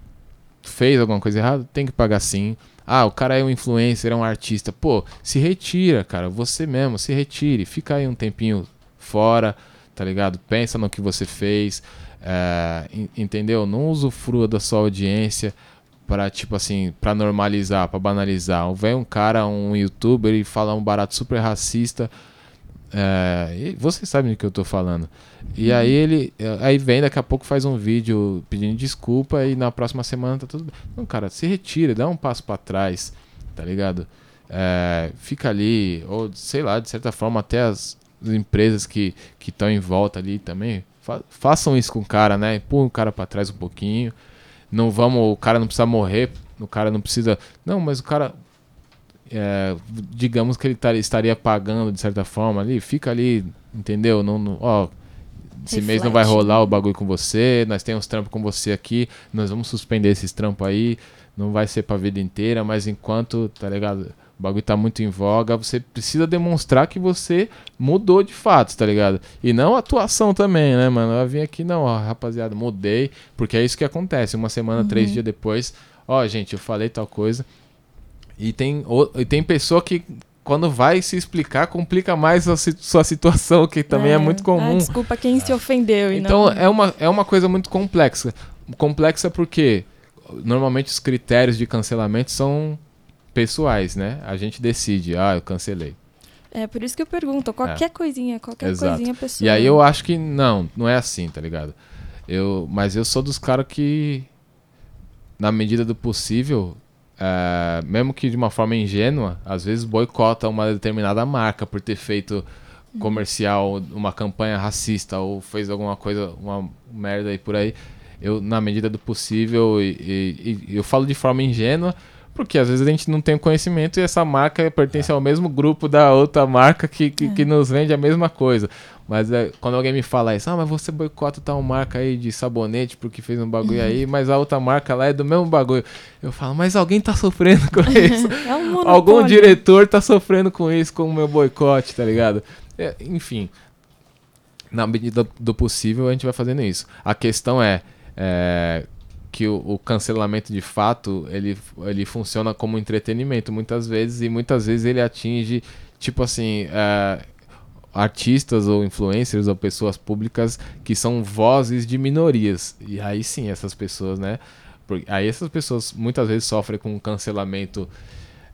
fez alguma coisa errada, tem que pagar sim. Ah, o cara é um influencer, é um artista. Pô, se retira, cara. Você mesmo, se retire. Fica aí um tempinho fora, tá ligado? Pensa no que você fez. É, entendeu? Não usufrua da sua audiência para tipo assim, para normalizar, para banalizar. Vem um cara, um youtuber e fala um barato super racista. É, vocês sabem do que eu tô falando. E uhum. aí ele aí vem daqui a pouco faz um vídeo pedindo desculpa e na próxima semana tá tudo bem. Não, cara, se retira, dá um passo para trás, tá ligado? É, fica ali, ou sei lá, de certa forma até as empresas que estão em volta ali também fa façam isso com o cara, né? Empurram o cara para trás um pouquinho não vamos, o cara não precisa morrer, o cara não precisa. Não, mas o cara. É, digamos que ele tar, estaria pagando de certa forma ali, fica ali, entendeu? Não, não ó, esse Reflete. mês não vai rolar o bagulho com você, nós temos trampos com você aqui, nós vamos suspender esses trampos aí, não vai ser pra vida inteira, mas enquanto, tá ligado? O bagulho tá muito em voga, você precisa demonstrar que você mudou de fato, tá ligado? E não atuação também, né, mano? Eu vim aqui, não, ó, rapaziada, mudei, porque é isso que acontece. Uma semana, uhum. três dias depois, ó, gente, eu falei tal coisa. E tem, e tem pessoa que quando vai se explicar, complica mais a sua situação, que também é, é muito comum. Ah, desculpa quem se ofendeu. então não... é, uma, é uma coisa muito complexa. Complexa porque normalmente os critérios de cancelamento são pessoais, né? A gente decide, ah, eu cancelei. É por isso que eu pergunto, qualquer é. coisinha, qualquer Exato. coisinha pessoal. E aí eu acho que não, não é assim, tá ligado? Eu, mas eu sou dos caras que, na medida do possível, é, mesmo que de uma forma ingênua, às vezes boicota uma determinada marca por ter feito comercial, uma campanha racista ou fez alguma coisa, uma merda aí por aí. Eu, na medida do possível, e, e, e eu falo de forma ingênua, porque às vezes a gente não tem conhecimento e essa marca pertence ao mesmo grupo da outra marca que, que, é. que nos vende a mesma coisa. Mas é, quando alguém me fala isso, ah, mas você boicota tal marca aí de sabonete porque fez um bagulho aí, mas a outra marca lá é do mesmo bagulho. Eu falo, mas alguém tá sofrendo com isso. é um Algum diretor tá sofrendo com isso, com o meu boicote, tá ligado? É, enfim, na medida do possível a gente vai fazendo isso. A questão é, é que o, o, cancelamento de fato ele, ele funciona como entretenimento muitas vezes e muitas vezes ele atinge tipo assim é, artistas ou influencers ou pessoas públicas que são vozes de minorias. E aí sim essas pessoas né? Porque aí essas pessoas muitas vezes sofrem com cancelamento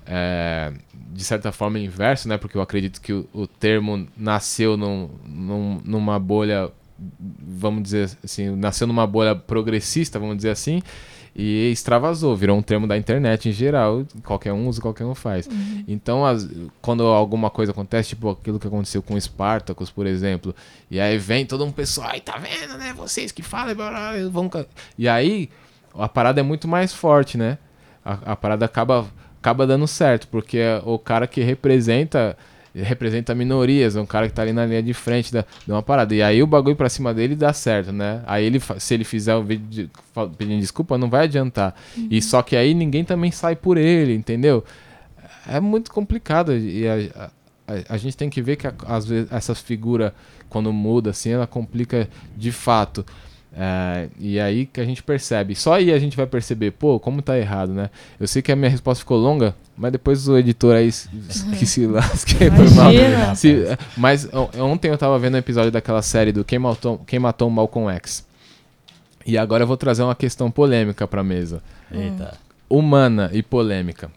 é, de certa forma inverso né? Porque eu acredito que o, o termo nasceu num, num, numa bolha vamos dizer assim, nasceu numa bolha progressista, vamos dizer assim, e extravasou, virou um termo da internet em geral, qualquer um usa, qualquer um faz. Uhum. Então, as, quando alguma coisa acontece, tipo aquilo que aconteceu com o Spartacus, por exemplo, e aí vem todo um pessoal, ai, tá vendo, né, vocês que falam, vão... E aí, a parada é muito mais forte, né? A, a parada acaba, acaba dando certo, porque o cara que representa representa minorias, é um cara que tá ali na linha de frente da, de uma parada. E aí o bagulho pra cima dele dá certo, né? Aí ele, se ele fizer o vídeo de, pedindo desculpa, não vai adiantar. Uhum. E só que aí ninguém também sai por ele, entendeu? É muito complicado. E a, a, a gente tem que ver que às vezes essa figura, quando muda assim, ela complica de fato. É, e aí que a gente percebe. Só aí a gente vai perceber, pô, como tá errado, né? Eu sei que a minha resposta ficou longa, mas depois o editor aí que se lasque foi mal. Se, mas ontem eu tava vendo um episódio daquela série do Quem Matou, Quem Matou Malcolm X. E agora eu vou trazer uma questão polêmica pra mesa. Eita. Humana e polêmica.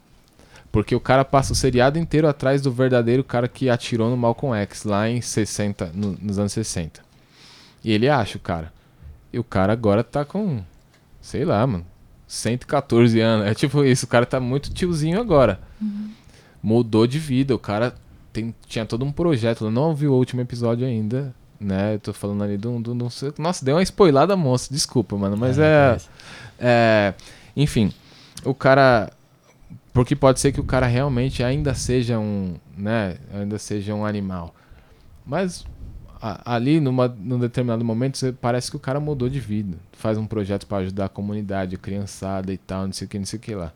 Porque o cara passa o seriado inteiro atrás do verdadeiro cara que atirou no Malcolm X lá em 60, no, nos anos 60. E ele acha o cara. E o cara agora tá com, sei lá, mano, 114 anos. É tipo isso, o cara tá muito tiozinho agora. Uhum. Mudou de vida, o cara tem, tinha todo um projeto. Eu não vi o último episódio ainda, né? Eu tô falando ali do, do, do Nossa, deu uma spoilada monstro, desculpa, mano. Mas é, é, é. Enfim, o cara. Porque pode ser que o cara realmente ainda seja um. né? Ainda seja um animal. Mas ali numa, num determinado momento você, parece que o cara mudou de vida. Faz um projeto para ajudar a comunidade, a criançada e tal, não sei o que, não sei o que lá.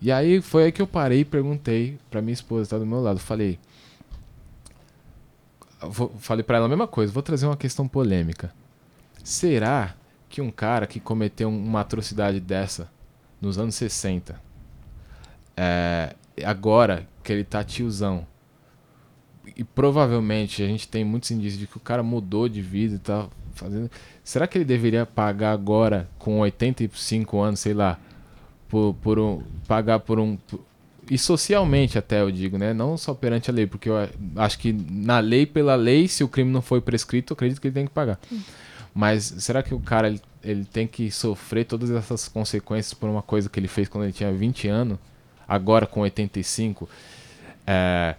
E aí foi aí que eu parei e perguntei pra minha esposa, tá do meu lado, falei. Vou, falei para ela a mesma coisa, vou trazer uma questão polêmica. Será que um cara que cometeu uma atrocidade dessa nos anos 60, é, agora que ele tá tiozão, e provavelmente a gente tem muitos indícios de que o cara mudou de vida e tá fazendo. Será que ele deveria pagar agora, com 85 anos, sei lá, por, por um. pagar por um. E socialmente até eu digo, né? Não só perante a lei, porque eu acho que na lei, pela lei, se o crime não foi prescrito, eu acredito que ele tem que pagar. Mas será que o cara ele, ele tem que sofrer todas essas consequências por uma coisa que ele fez quando ele tinha 20 anos, agora com 85? É,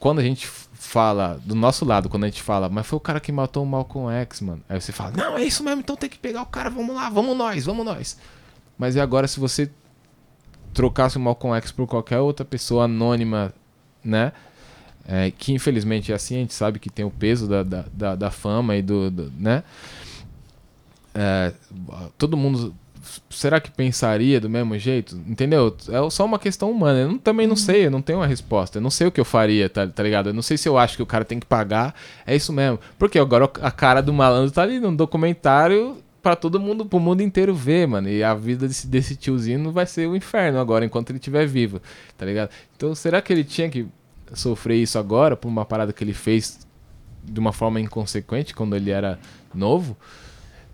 quando a gente fala, do nosso lado, quando a gente fala, mas foi o cara que matou o Malcolm X, mano. Aí você fala, não, é isso mesmo, então tem que pegar o cara, vamos lá, vamos nós, vamos nós. Mas e agora se você trocasse o Malcolm X por qualquer outra pessoa anônima, né? É, que infelizmente é assim, a gente sabe que tem o peso da, da, da, da fama e do, do né? É, todo mundo será que pensaria do mesmo jeito? Entendeu? É só uma questão humana. Eu não, também não uhum. sei, eu não tenho uma resposta. Eu não sei o que eu faria, tá, tá, ligado? Eu não sei se eu acho que o cara tem que pagar. É isso mesmo. Porque agora a cara do malandro tá ali num documentário para todo mundo, pro mundo inteiro ver, mano. E a vida desse, desse tiozinho vai ser o um inferno agora, enquanto ele estiver vivo, tá ligado? Então será que ele tinha que sofrer isso agora por uma parada que ele fez de uma forma inconsequente quando ele era novo?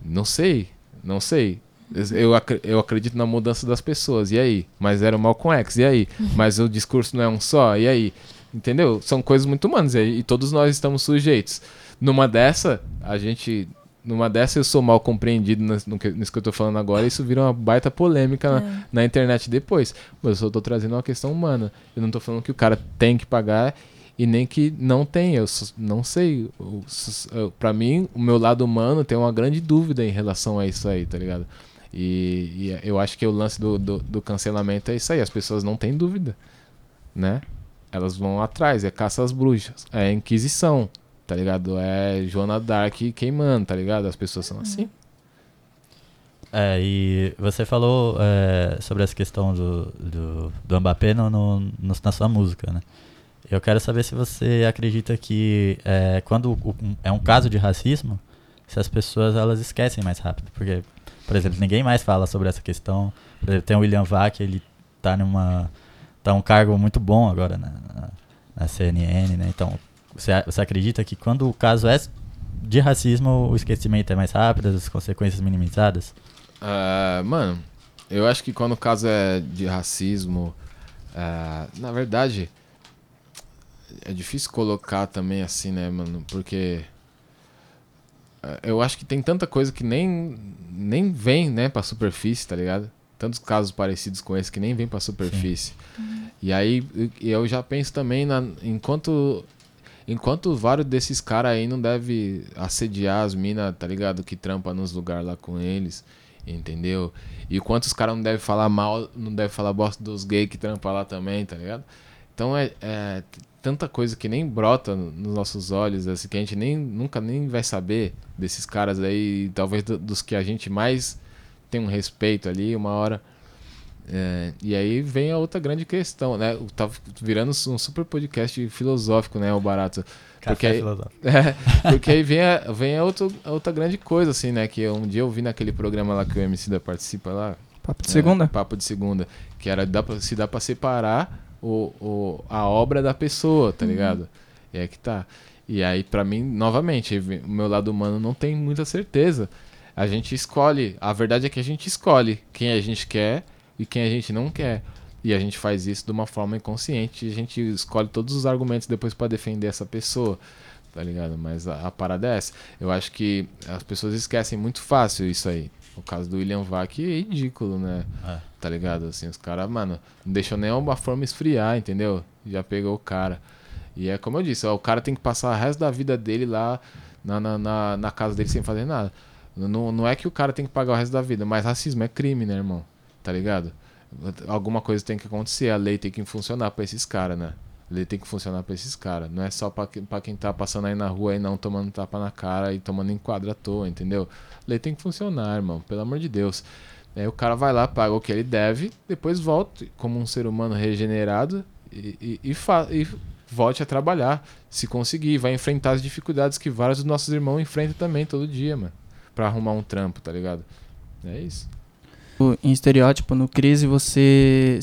Não sei, não sei. Eu, eu acredito na mudança das pessoas, e aí? Mas era o Malcolm X, e aí? Mas o discurso não é um só, e aí? Entendeu? São coisas muito humanas, e, e todos nós estamos sujeitos. Numa dessa, a gente. Numa dessa eu sou mal compreendido no, que, nisso que eu tô falando agora, e isso vira uma baita polêmica é. na, na, internet depois. Mas eu só tô trazendo uma questão humana. Eu não tô falando que o cara tem que pagar e nem que não tem. Eu não sei. para mim, o meu lado humano tem uma grande dúvida em relação a isso aí, tá ligado? E, e, eu acho que o lance do, do, do, cancelamento é isso aí, as pessoas não têm dúvida, né? Elas vão atrás, é caça às bruxas, é Inquisição, tá ligado? É Joana Dark queimando, tá ligado? As pessoas são assim. É, e você falou é, sobre essa questão do, do, do Mbappé no, no, na sua música, né? Eu quero saber se você acredita que é, quando é um caso de racismo, se as pessoas elas esquecem mais rápido, porque por exemplo, ninguém mais fala sobre essa questão. Exemplo, tem o William Vac, ele tá numa tá um cargo muito bom agora na, na, na CNN, né? Então, você, você acredita que quando o caso é de racismo, o esquecimento é mais rápido, as consequências minimizadas? Uh, mano, eu acho que quando o caso é de racismo, uh, na verdade, é difícil colocar também assim, né, mano? Porque eu acho que tem tanta coisa que nem, nem vem, né, pra superfície, tá ligado? Tantos casos parecidos com esse que nem vem pra superfície. Uhum. E aí eu já penso também na, enquanto enquanto vários desses caras aí não deve assediar as minas, tá ligado? Que trampa nos lugares lá com eles, entendeu? E quantos caras não devem falar mal, não devem falar bosta dos gays que trampam lá também, tá ligado? Então é, é, tanta coisa que nem brota nos nossos olhos, assim, que a gente nem, nunca nem vai saber desses caras aí, talvez do, dos que a gente mais tem um respeito ali, uma hora. É, e aí vem a outra grande questão, né? Tá virando um super podcast filosófico, né, o Barato? Porque aí, é, porque aí vem, a, vem a, outro, a outra grande coisa, assim, né? Que um dia eu vi naquele programa lá que o MC da participa lá. Papo de é, segunda? Papo de segunda. Que era dá pra, se dá pra separar o, o, a obra da pessoa, tá uhum. ligado? E é que tá. E aí, para mim, novamente, o meu lado humano não tem muita certeza. A gente escolhe, a verdade é que a gente escolhe quem a gente quer e quem a gente não quer. E a gente faz isso de uma forma inconsciente. A gente escolhe todos os argumentos depois para defender essa pessoa, tá ligado? Mas a, a, parada é essa. Eu acho que as pessoas esquecem muito fácil isso aí. O caso do William Vac é ridículo, né? É. Tá ligado? Assim, os caras, mano, não deixou nem uma forma esfriar, entendeu? Já pegou o cara. E é como eu disse, ó, o cara tem que passar o resto da vida dele lá na, na, na, na casa dele sem fazer nada. Não, não é que o cara tem que pagar o resto da vida, mas racismo é crime, né, irmão? Tá ligado? Alguma coisa tem que acontecer, a lei tem que funcionar para esses caras, né? A lei tem que funcionar para esses caras. Não é só pra, pra quem tá passando aí na rua e não tomando tapa na cara e tomando enquadro à toa, entendeu? A lei tem que funcionar, irmão, pelo amor de Deus. Aí o cara vai lá, paga o que ele deve, depois volta como um ser humano regenerado e, e, e, e volte a trabalhar, se conseguir, vai enfrentar as dificuldades que vários dos nossos irmãos enfrentam também todo dia, mano, para arrumar um trampo, tá ligado? É isso. Em estereótipo, no crise, você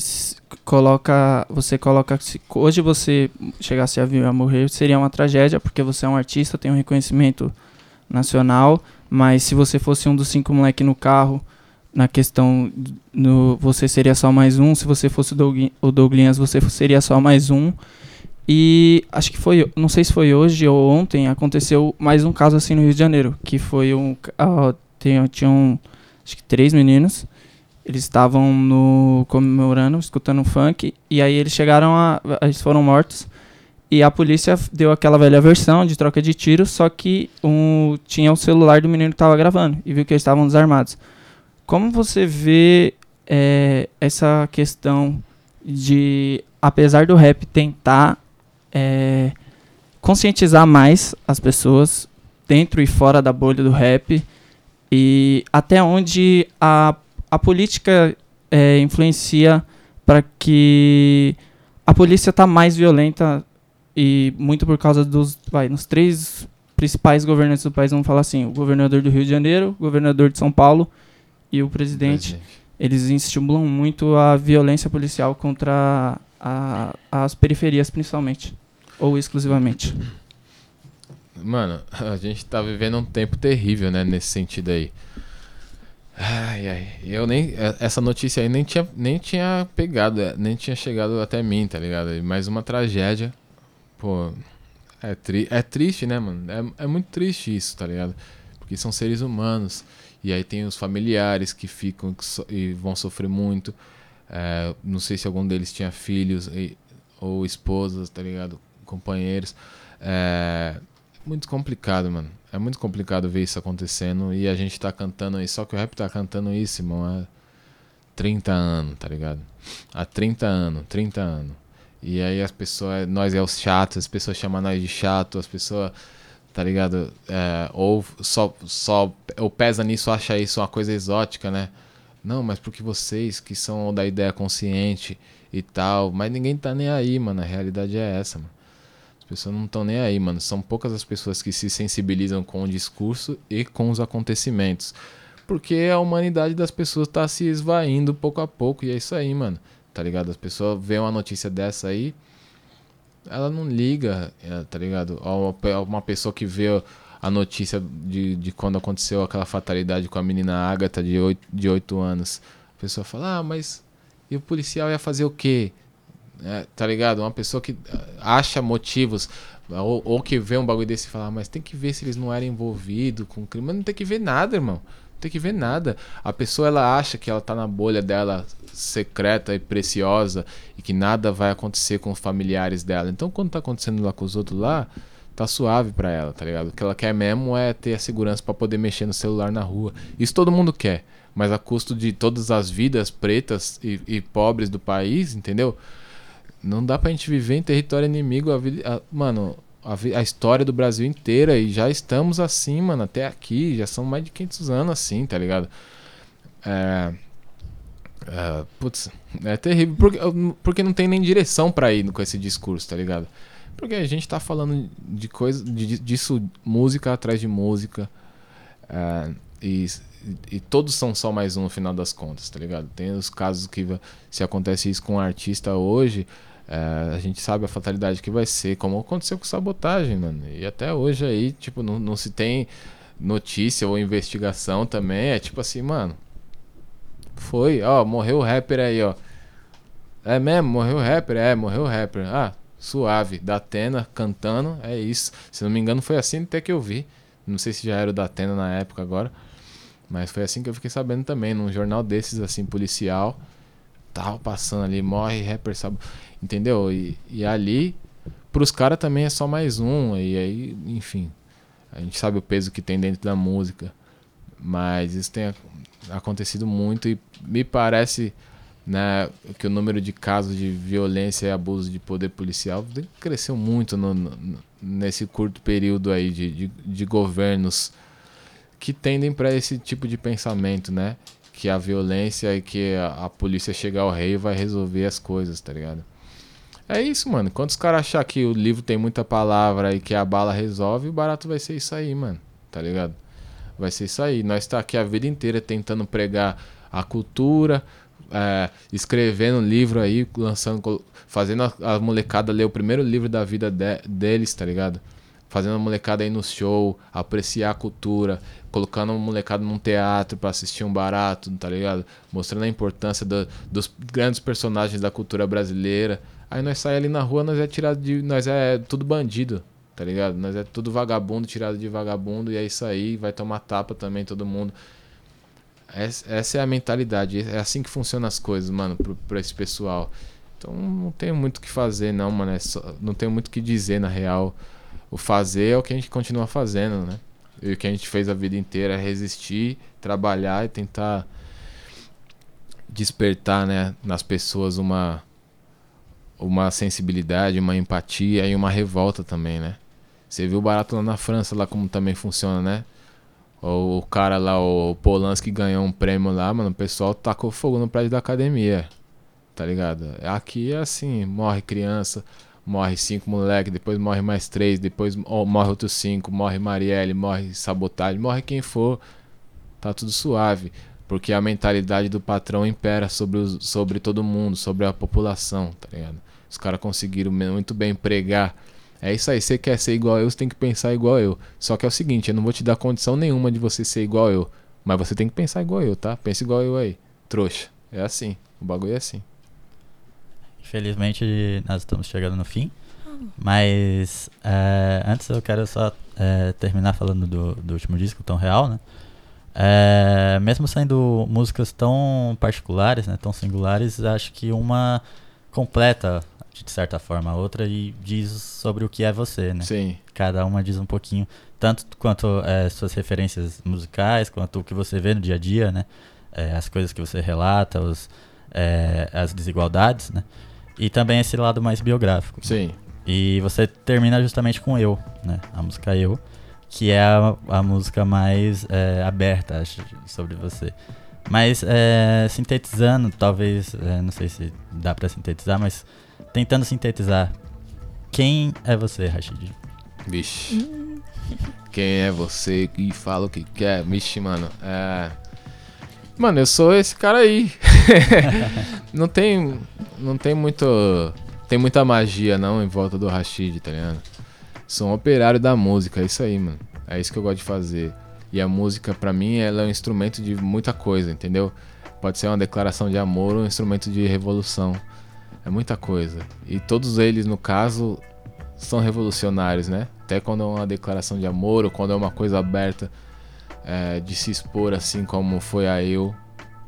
coloca, você coloca, hoje você chegasse a vir a morrer, seria uma tragédia, porque você é um artista, tem um reconhecimento nacional, mas se você fosse um dos cinco moleques no carro, na questão no você seria só mais um, se você fosse o, Doug, o Douglas, você seria só mais um. E acho que foi, não sei se foi hoje ou ontem, aconteceu mais um caso assim no Rio de Janeiro, que foi um, uh, tinha, tinham acho que três meninos, eles estavam no comemorando, escutando funk, e aí eles chegaram a, eles foram mortos, e a polícia deu aquela velha versão de troca de tiros, só que um, tinha o celular do menino que estava gravando, e viu que eles estavam desarmados. Como você vê é, essa questão de, apesar do rap tentar é, conscientizar mais as pessoas dentro e fora da bolha do rap e até onde a, a política é, influencia para que a polícia está mais violenta e muito por causa dos vai nos três principais governantes do país vamos falar assim o governador do Rio de Janeiro o governador de São Paulo e o presidente, presidente. eles estimulam muito a violência policial contra a, as periferias principalmente ou exclusivamente? Mano, a gente tá vivendo um tempo terrível, né, nesse sentido aí. Ai, ai, eu nem. É, essa notícia aí nem tinha, nem tinha pegado, é, nem tinha chegado até mim, tá ligado? Mais uma tragédia. Pô, é, tri, é triste, né, mano? É, é muito triste isso, tá ligado? Porque são seres humanos. E aí tem os familiares que ficam que so, e vão sofrer muito. É, não sei se algum deles tinha filhos e, ou esposas, tá ligado? companheiros. É muito complicado, mano. É muito complicado ver isso acontecendo e a gente tá cantando isso. Só que o rap tá cantando isso, irmão, há 30 anos, tá ligado? Há 30 anos, 30 anos. E aí as pessoas, nós é os chatos, as pessoas chamam nós de chato, as pessoas, tá ligado? É, ou só, só, ou pesa nisso, acha isso uma coisa exótica, né? Não, mas porque vocês que são da ideia consciente e tal, mas ninguém tá nem aí, mano. A realidade é essa, mano. As pessoas não estão nem aí, mano. São poucas as pessoas que se sensibilizam com o discurso e com os acontecimentos. Porque a humanidade das pessoas tá se esvaindo pouco a pouco. E é isso aí, mano. Tá ligado? As pessoas veem uma notícia dessa aí. Ela não liga, é, tá ligado? Uma pessoa que vê a notícia de, de quando aconteceu aquela fatalidade com a menina Agatha de 8, de 8 anos. A pessoa fala, ah, mas e o policial ia fazer o quê? É, tá ligado? Uma pessoa que ah, acha motivos, ou, ou, que vê um bagulho desse e fala, ah, mas tem que ver se eles não eram envolvidos com crime. Mas não tem que ver nada, irmão. Não tem que ver nada. A pessoa ela acha que ela tá na bolha dela secreta e preciosa e que nada vai acontecer com os familiares dela. Então quando tá acontecendo lá com os outros lá, tá suave para ela, tá ligado? O que ela quer mesmo é ter a segurança para poder mexer no celular na rua. Isso todo mundo quer, mas a custo de todas as vidas pretas e, e pobres do país, entendeu? Não dá pra gente viver em território inimigo a vida. Mano, a, a, história do Brasil inteira e já estamos assim, mano, até aqui. Já são mais de 500 anos assim, tá ligado? É, É, putz, é terrível, porque, porque não tem nem direção para ir com esse discurso, tá ligado? Porque a gente tá falando de coisa, de, disso, música atrás de música, é, e, e todos são só mais um no final das contas, tá ligado? Tem os casos que, se acontece isso com um artista hoje, é, a gente sabe a fatalidade que vai ser, como aconteceu com sabotagem, mano. E até hoje aí, tipo, não, não se tem notícia ou investigação também. É tipo assim, mano. Foi, ó, morreu o rapper aí, ó. É mesmo, morreu o rapper? É, morreu o rapper. Ah, suave. Da Atena cantando, é isso. Se não me engano, foi assim até que eu vi. Não sei se já era o da Atena na época agora. Mas foi assim que eu fiquei sabendo também, num jornal desses, assim, policial. Tava passando ali, morre rapper, sabe? Entendeu? E, e ali, pros caras também é só mais um. E aí, enfim. A gente sabe o peso que tem dentro da música. Mas isso tem acontecido muito e me parece né, que o número de casos de violência e abuso de poder policial cresceu muito no, no, nesse curto período aí de, de, de governos que tendem para esse tipo de pensamento, né? Que a violência e que a, a, polícia chegar ao rei vai resolver as coisas, tá ligado? É isso, mano. Quando os caras achar que o livro tem muita palavra e que a bala resolve, o barato vai ser isso aí, mano. Tá ligado? Vai ser isso aí. Nós tá aqui a vida inteira tentando pregar a cultura, é, escrevendo livro aí, lançando, fazendo a, a, molecada ler o primeiro livro da vida de, deles, tá ligado? Fazendo a molecada aí no show, apreciar a cultura, colocando a molecada num teatro para assistir um barato, tá ligado? Mostrando a importância do, dos grandes personagens da cultura brasileira. Aí nós sai ali na rua, nós é tirado de. Nós é tudo bandido, tá ligado? Nós é tudo vagabundo, tirado de vagabundo, e é isso aí, vai tomar tapa também todo mundo. Essa é a mentalidade, é assim que funcionam as coisas, mano, pra, esse pessoal. Então não tenho muito o que fazer, não, mano. É só, não tenho muito o que dizer, na real. O fazer é o que a gente continua fazendo, né? E o que a gente fez a vida inteira é resistir, trabalhar e tentar despertar, né, nas pessoas uma uma sensibilidade, uma empatia e uma revolta também, né? Você viu o barato lá na França, lá como também funciona, né? O, cara lá, o Polanski ganhou um prêmio lá, mano. O pessoal tacou fogo no prédio da academia. Tá ligado? Aqui é assim: morre criança, morre cinco moleque, depois morre mais três, depois morre outros cinco, morre Marielle, morre sabotagem, morre quem for. Tá tudo suave. Porque a mentalidade do patrão impera sobre, os, sobre todo mundo, sobre a população, tá ligado? Os caras conseguiram muito bem pregar é isso aí, você quer ser igual eu, você tem que pensar igual eu. Só que é o seguinte, eu não vou te dar condição nenhuma de você ser igual eu. Mas você tem que pensar igual eu, tá? Pensa igual eu aí. Trouxa. É assim. O bagulho é assim. Infelizmente, nós estamos chegando no fim. Mas é, antes eu quero só é, terminar falando do, do último disco, Tão Real, né? É, mesmo sendo músicas tão particulares, né, tão singulares, acho que uma completa de certa forma a outra e diz sobre o que é você, né? Sim. Cada uma diz um pouquinho, tanto quanto é, suas referências musicais, quanto o que você vê no dia a dia, né? É, as coisas que você relata, os, é, as desigualdades, né? E também esse lado mais biográfico. Sim. E você termina justamente com Eu, né? A música Eu, que é a, a música mais é, aberta, acho, sobre você. Mas é, sintetizando, talvez, é, não sei se dá para sintetizar, mas tentando sintetizar, quem é você, Rashid? Vixe. Quem é você que fala o que quer? Vixe, mano. É... Mano, eu sou esse cara aí. não tem. Não tem muito. Tem muita magia não em volta do Rashid, tá ligado? Sou um operário da música, é isso aí, mano. É isso que eu gosto de fazer. E a música, para mim, ela é um instrumento de muita coisa, entendeu? Pode ser uma declaração de amor ou um instrumento de revolução. É muita coisa. E todos eles, no caso, são revolucionários, né? Até quando é uma declaração de amor ou quando é uma coisa aberta é, de se expor, assim como foi a eu.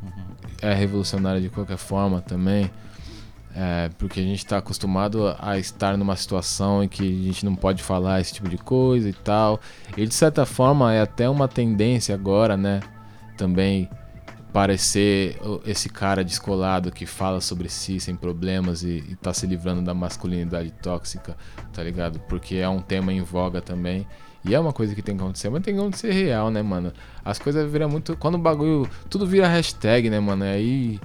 Uhum. É revolucionário de qualquer forma também. É, porque a gente está acostumado a estar numa situação em que a gente não pode falar esse tipo de coisa e tal. E de certa forma é até uma tendência agora, né? Também parecer esse cara descolado que fala sobre si sem problemas e, e tá se livrando da masculinidade tóxica, tá ligado? Porque é um tema em voga também. E é uma coisa que tem que acontecer, mas tem que acontecer real, né, mano? As coisas viram muito. Quando o bagulho. Tudo vira hashtag, né, mano? Aí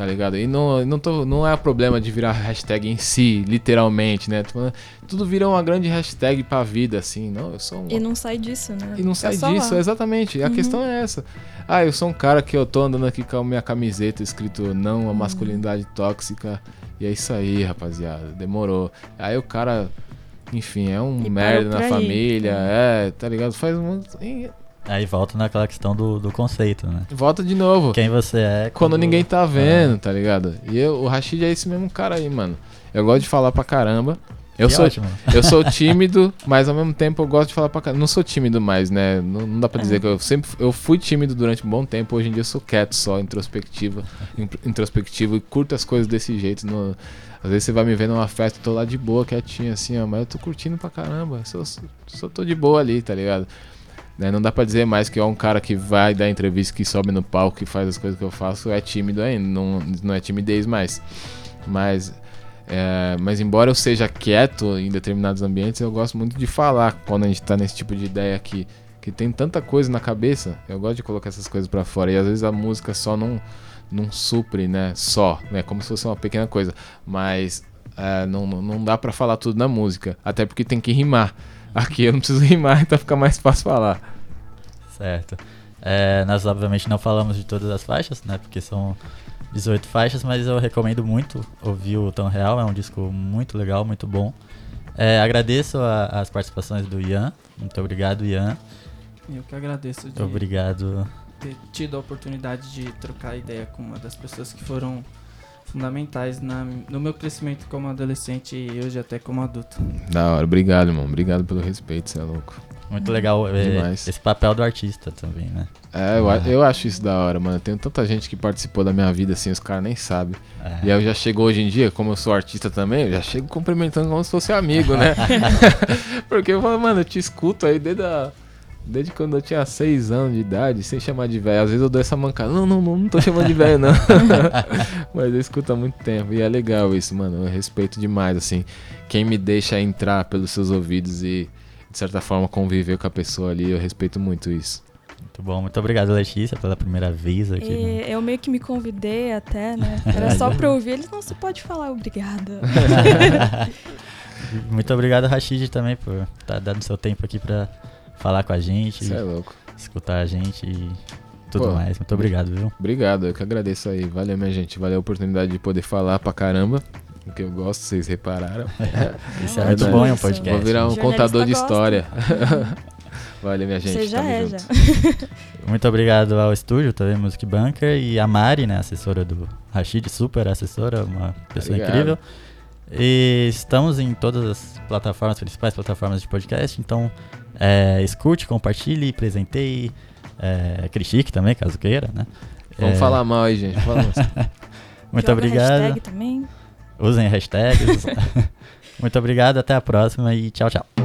tá ligado? E não, não, tô, não é problema de virar hashtag em si, literalmente, né? Tudo vira uma grande hashtag pra vida, assim. Não, eu sou um... E não sai disso, né? E não sai é disso, exatamente. A uhum. questão é essa. Ah, eu sou um cara que eu tô andando aqui com a minha camiseta escrito não a uhum. masculinidade tóxica. E é isso aí, rapaziada. Demorou. Aí o cara, enfim, é um e merda na família. É. é, tá ligado? Faz um. Aí volta naquela questão do, do conceito, né? Volta de novo. Quem você é. Quando, quando ninguém tá vendo, é. tá ligado? E eu, o Rashid é esse mesmo cara aí, mano. Eu gosto de falar pra caramba. Eu que sou, ótimo. eu sou tímido, mas ao mesmo tempo eu gosto de falar pra caramba. Não sou tímido mais, né? Não, não dá pra dizer é. que eu sempre. Eu fui tímido durante um bom tempo. Hoje em dia eu sou quieto só, introspectivo, introspectivo e curto as coisas desse jeito. No, às vezes você vai me ver numa festa, eu tô lá de boa, quietinho, assim, ó, mas eu tô curtindo pra caramba. Só, só tô de boa ali, tá ligado? Né? Não dá pra dizer mais que é um cara que vai dar entrevista, que sobe no palco, que faz as coisas que eu faço, é tímido ainda, não, não é timidez mais. Mas, é, mas embora eu seja quieto em determinados ambientes, eu gosto muito de falar quando a gente tá nesse tipo de ideia aqui, que tem tanta coisa na cabeça, eu gosto de colocar essas coisas para fora, e às vezes a música só não, não supre, né, só, né, como se fosse uma pequena coisa, mas é, não, não dá para falar tudo na música, até porque tem que rimar. Aqui eu não preciso rimar, então fica mais fácil falar. Certo. É, nós obviamente não falamos de todas as faixas, né? Porque são 18 faixas, mas eu recomendo muito ouvir o Tão Real, é um disco muito legal, muito bom. É, agradeço a, as participações do Ian, muito obrigado Ian. Eu que agradeço de obrigado. ter tido a oportunidade de trocar ideia com uma das pessoas que foram fundamentais na, no meu crescimento como adolescente e hoje até como adulto. Da hora, obrigado, irmão. Obrigado pelo respeito, você é louco. Muito legal é, esse papel do artista também, né? É, eu, ah. eu acho isso da hora, mano. Tem tanta gente que participou da minha vida assim, os caras nem sabem. É. E aí eu já chego hoje em dia, como eu sou artista também, eu já chego cumprimentando como se fosse amigo, né? Porque eu falo, mano, eu te escuto aí desde a Desde quando eu tinha 6 anos de idade, sem chamar de velho. Às vezes eu dou essa mancada. Não, não, não, não tô chamando de velho, não. Mas eu escuto há muito tempo. E é legal isso, mano. Eu respeito demais, assim. Quem me deixa entrar pelos seus ouvidos e, de certa forma, conviver com a pessoa ali, eu respeito muito isso. Muito bom, muito obrigado, Letícia, pela primeira vez aqui. E, né? Eu meio que me convidei até, né? Era só pra ouvir. Eles não, você pode falar obrigada. muito obrigado, Rashid, também, por estar tá dando seu tempo aqui pra falar com a gente. Você é louco. Escutar a gente e tudo Pô, mais. Muito obrigado, viu? Obrigado, eu que agradeço aí. Valeu, minha gente. Valeu a oportunidade de poder falar pra caramba. O que eu gosto, vocês repararam. Isso é, é muito bom em um podcast. Vou virar um contador de história. Valeu, minha gente. Você já é, junto. já. Muito obrigado ao estúdio, também Music Bunker, e a Mari, né, assessora do Rashid, super assessora, uma pessoa obrigado. incrível. E estamos em todas as plataformas, principais plataformas de podcast, então é, escute, compartilhe, presenteie, é, critique também, caso queira, né? Vamos é... falar mal aí, gente. Muito Joga obrigado. Hashtag também. Usem hashtags. Muito obrigado, até a próxima e tchau, tchau.